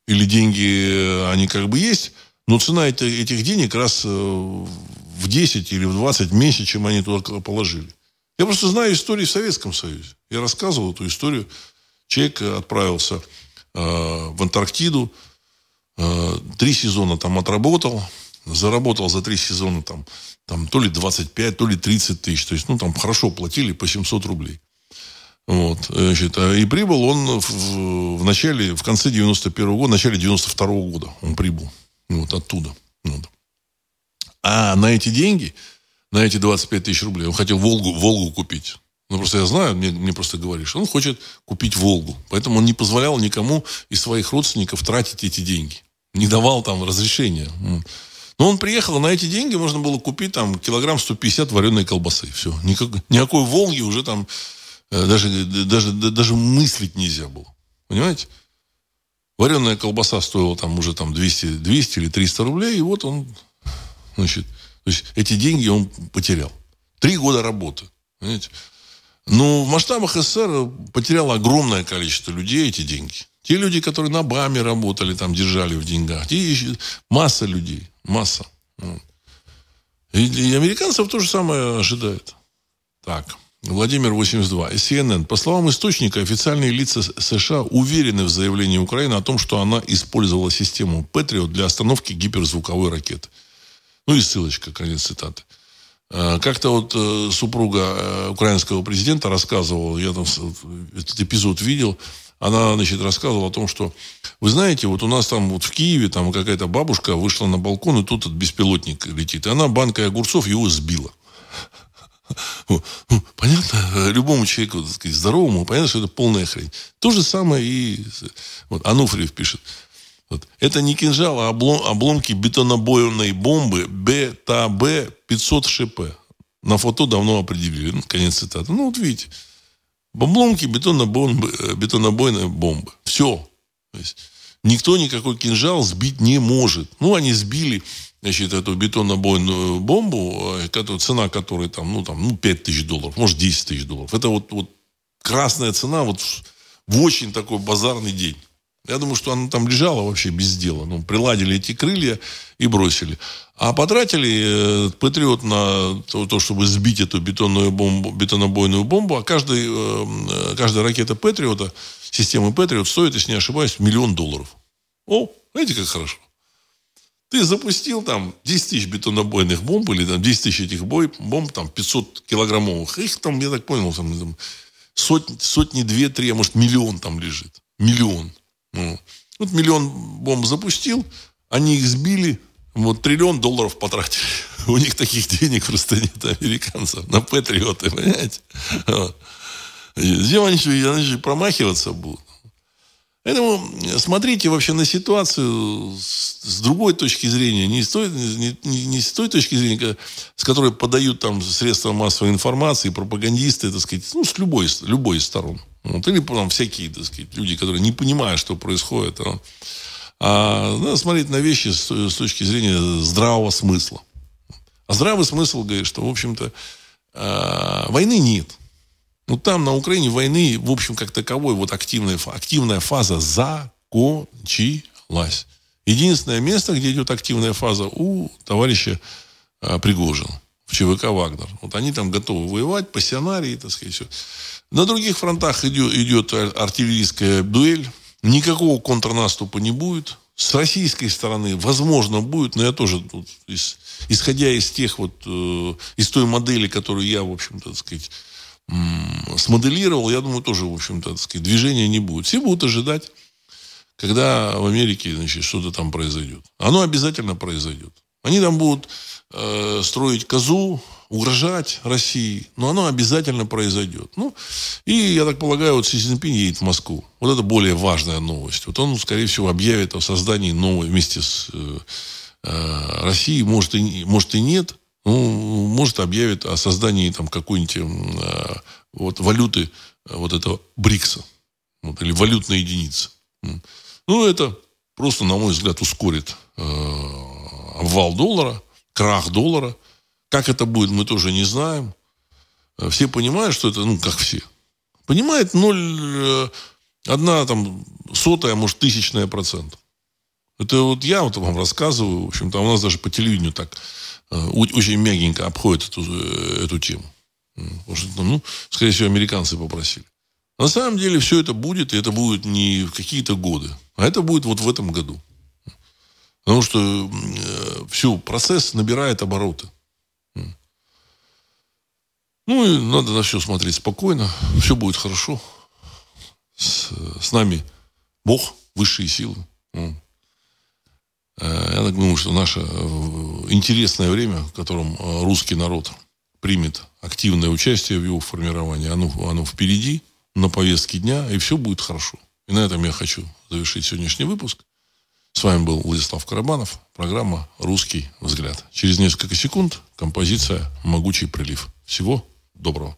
Или деньги, они как бы есть, но цена этих денег раз в 10 или в 20 меньше, чем они туда положили. Я просто знаю истории в Советском Союзе. Я рассказывал эту историю. Человек отправился э, в Антарктиду, э, три сезона там отработал, заработал за три сезона там, там то ли 25, то ли 30 тысяч. То есть, ну, там хорошо платили по 700 рублей. Вот, значит, а и прибыл он в, в начале, в конце 91 -го года, в начале 92 -го года он прибыл. Вот оттуда. Вот. А на эти деньги на эти 25 тысяч рублей. Он хотел Волгу, Волгу купить. Ну, просто я знаю, мне, мне просто говоришь, он хочет купить Волгу. Поэтому он не позволял никому из своих родственников тратить эти деньги. Не давал там разрешения. Но он приехал, на эти деньги можно было купить там килограмм 150 вареной колбасы. Все. Никак, никакой Волги уже там э, даже, даже, даже мыслить нельзя было. Понимаете? Вареная колбаса стоила там уже там 200, 200 или 300 рублей, и вот он, значит, то есть эти деньги он потерял. Три года работы. Понимаете? Но в масштабах СССР потеряло огромное количество людей эти деньги. Те люди, которые на БАМе работали, там держали в деньгах. Те, масса людей. Масса. И, и американцев то же самое ожидает. Так. Владимир 82. CNN. По словам источника, официальные лица США уверены в заявлении Украины о том, что она использовала систему Патриот для остановки гиперзвуковой ракеты. Ну и ссылочка, конец цитаты. А, как-то вот э, супруга э, украинского президента рассказывала, я там этот эпизод видел, она, значит, рассказывала о том, что, вы знаете, вот у нас там вот в Киеве там какая-то бабушка вышла на балкон, и тут этот беспилотник летит. И она банкой огурцов его сбила. Понятно, любому человеку, так сказать, здоровому, понятно, что это полная хрень. То же самое и... Вот Ануфриев пишет. Вот. Это не кинжал, а облом, обломки бетонобойной бомбы БТБ-500 ШП. На фото давно определили. Ну, конец цитаты. Ну, вот видите. Обломки бетонобойной, э, бетонобойной бомбы. Все. То есть, никто никакой кинжал сбить не может. Ну, они сбили значит, эту бетонобойную бомбу, э, которая, цена которой там, ну, там, ну, 5 тысяч долларов, может, 10 тысяч долларов. Это вот, вот красная цена вот в очень такой базарный день. Я думаю, что она там лежала вообще без дела. Ну, приладили эти крылья и бросили. А потратили э, Патриот на то, то, чтобы сбить эту бетонную бомбу, бетонобойную бомбу. А каждый, э, каждая ракета Патриота, системы Патриот, стоит, если не ошибаюсь, миллион долларов. О, знаете, как хорошо. Ты запустил там 10 тысяч бетонобойных бомб, или там 10 тысяч этих бой, бомб, там 500 килограммовых. Их там, я так понял, там сотни, сотни, две, три, а может миллион там лежит. Миллион. Ну, вот миллион бомб запустил, они их сбили, вот триллион долларов потратили. У них таких денег просто нет, американцев, на патриоты, понимаете? Они еще, они еще промахиваться будут? Поэтому смотрите вообще на ситуацию с, другой точки зрения, не с, той, не, не с той точки зрения, с которой подают там средства массовой информации, пропагандисты, так сказать, ну, с любой, любой из сторон. Вот, или там всякие, так сказать, люди, которые не понимают, что происходит. А, а надо смотреть на вещи с, с точки зрения здравого смысла. А здравый смысл говорит, что, в общем-то, э, войны нет. Ну, там, на Украине, войны, в общем, как таковой, вот активная, активная фаза закончилась. Единственное место, где идет активная фаза у товарища а, Пригожина в ЧВК «Вагнер». Вот они там готовы воевать по сценарии, так сказать, все. На других фронтах идет, идет артиллерийская дуэль. Никакого контрнаступа не будет. С российской стороны, возможно, будет, но я тоже, тут, исходя из тех вот, э, из той модели, которую я, в общем-то, так сказать, смоделировал, я думаю, тоже, в общем-то, сказать, движения не будет. Все будут ожидать, когда в Америке, значит, что-то там произойдет. Оно обязательно произойдет. Они там будут э, строить козу, угрожать России, но оно обязательно произойдет. Ну, и, я так полагаю, вот Си Цзиньпинь едет в Москву. Вот это более важная новость. Вот он, скорее всего, объявит о создании новой вместе с э, э, Россией, может и, может и нет, ну, может, объявит о создании там какой-нибудь э, вот, валюты э, вот этого БРИКСа. Вот, или валютной единицы. Ну, это просто, на мой взгляд, ускорит э, обвал доллара, крах доллара. Как это будет, мы тоже не знаем. Э, все понимают, что это, ну, как все. Понимает ноль, одна там сотая, может, тысячная процент. Это вот я вот вам рассказываю, в общем-то, а у нас даже по телевидению так очень мягенько обходит эту, э, эту тему. Потому что, ну, скорее всего, американцы попросили. На самом деле все это будет, и это будет не в какие-то годы, а это будет вот в этом году. Потому что э, все, процесс набирает обороты. Ну, и надо на все смотреть спокойно. Все будет хорошо. С, с нами Бог, высшие силы. Э, я так думаю, что наше э, интересное время, в котором э, русский народ примет активное участие в его формировании, оно, оно впереди, на повестке дня, и все будет хорошо. И на этом я хочу завершить сегодняшний выпуск. С вами был Владислав Карабанов, программа «Русский взгляд». Через несколько секунд композиция «Могучий прилив». Всего доброго.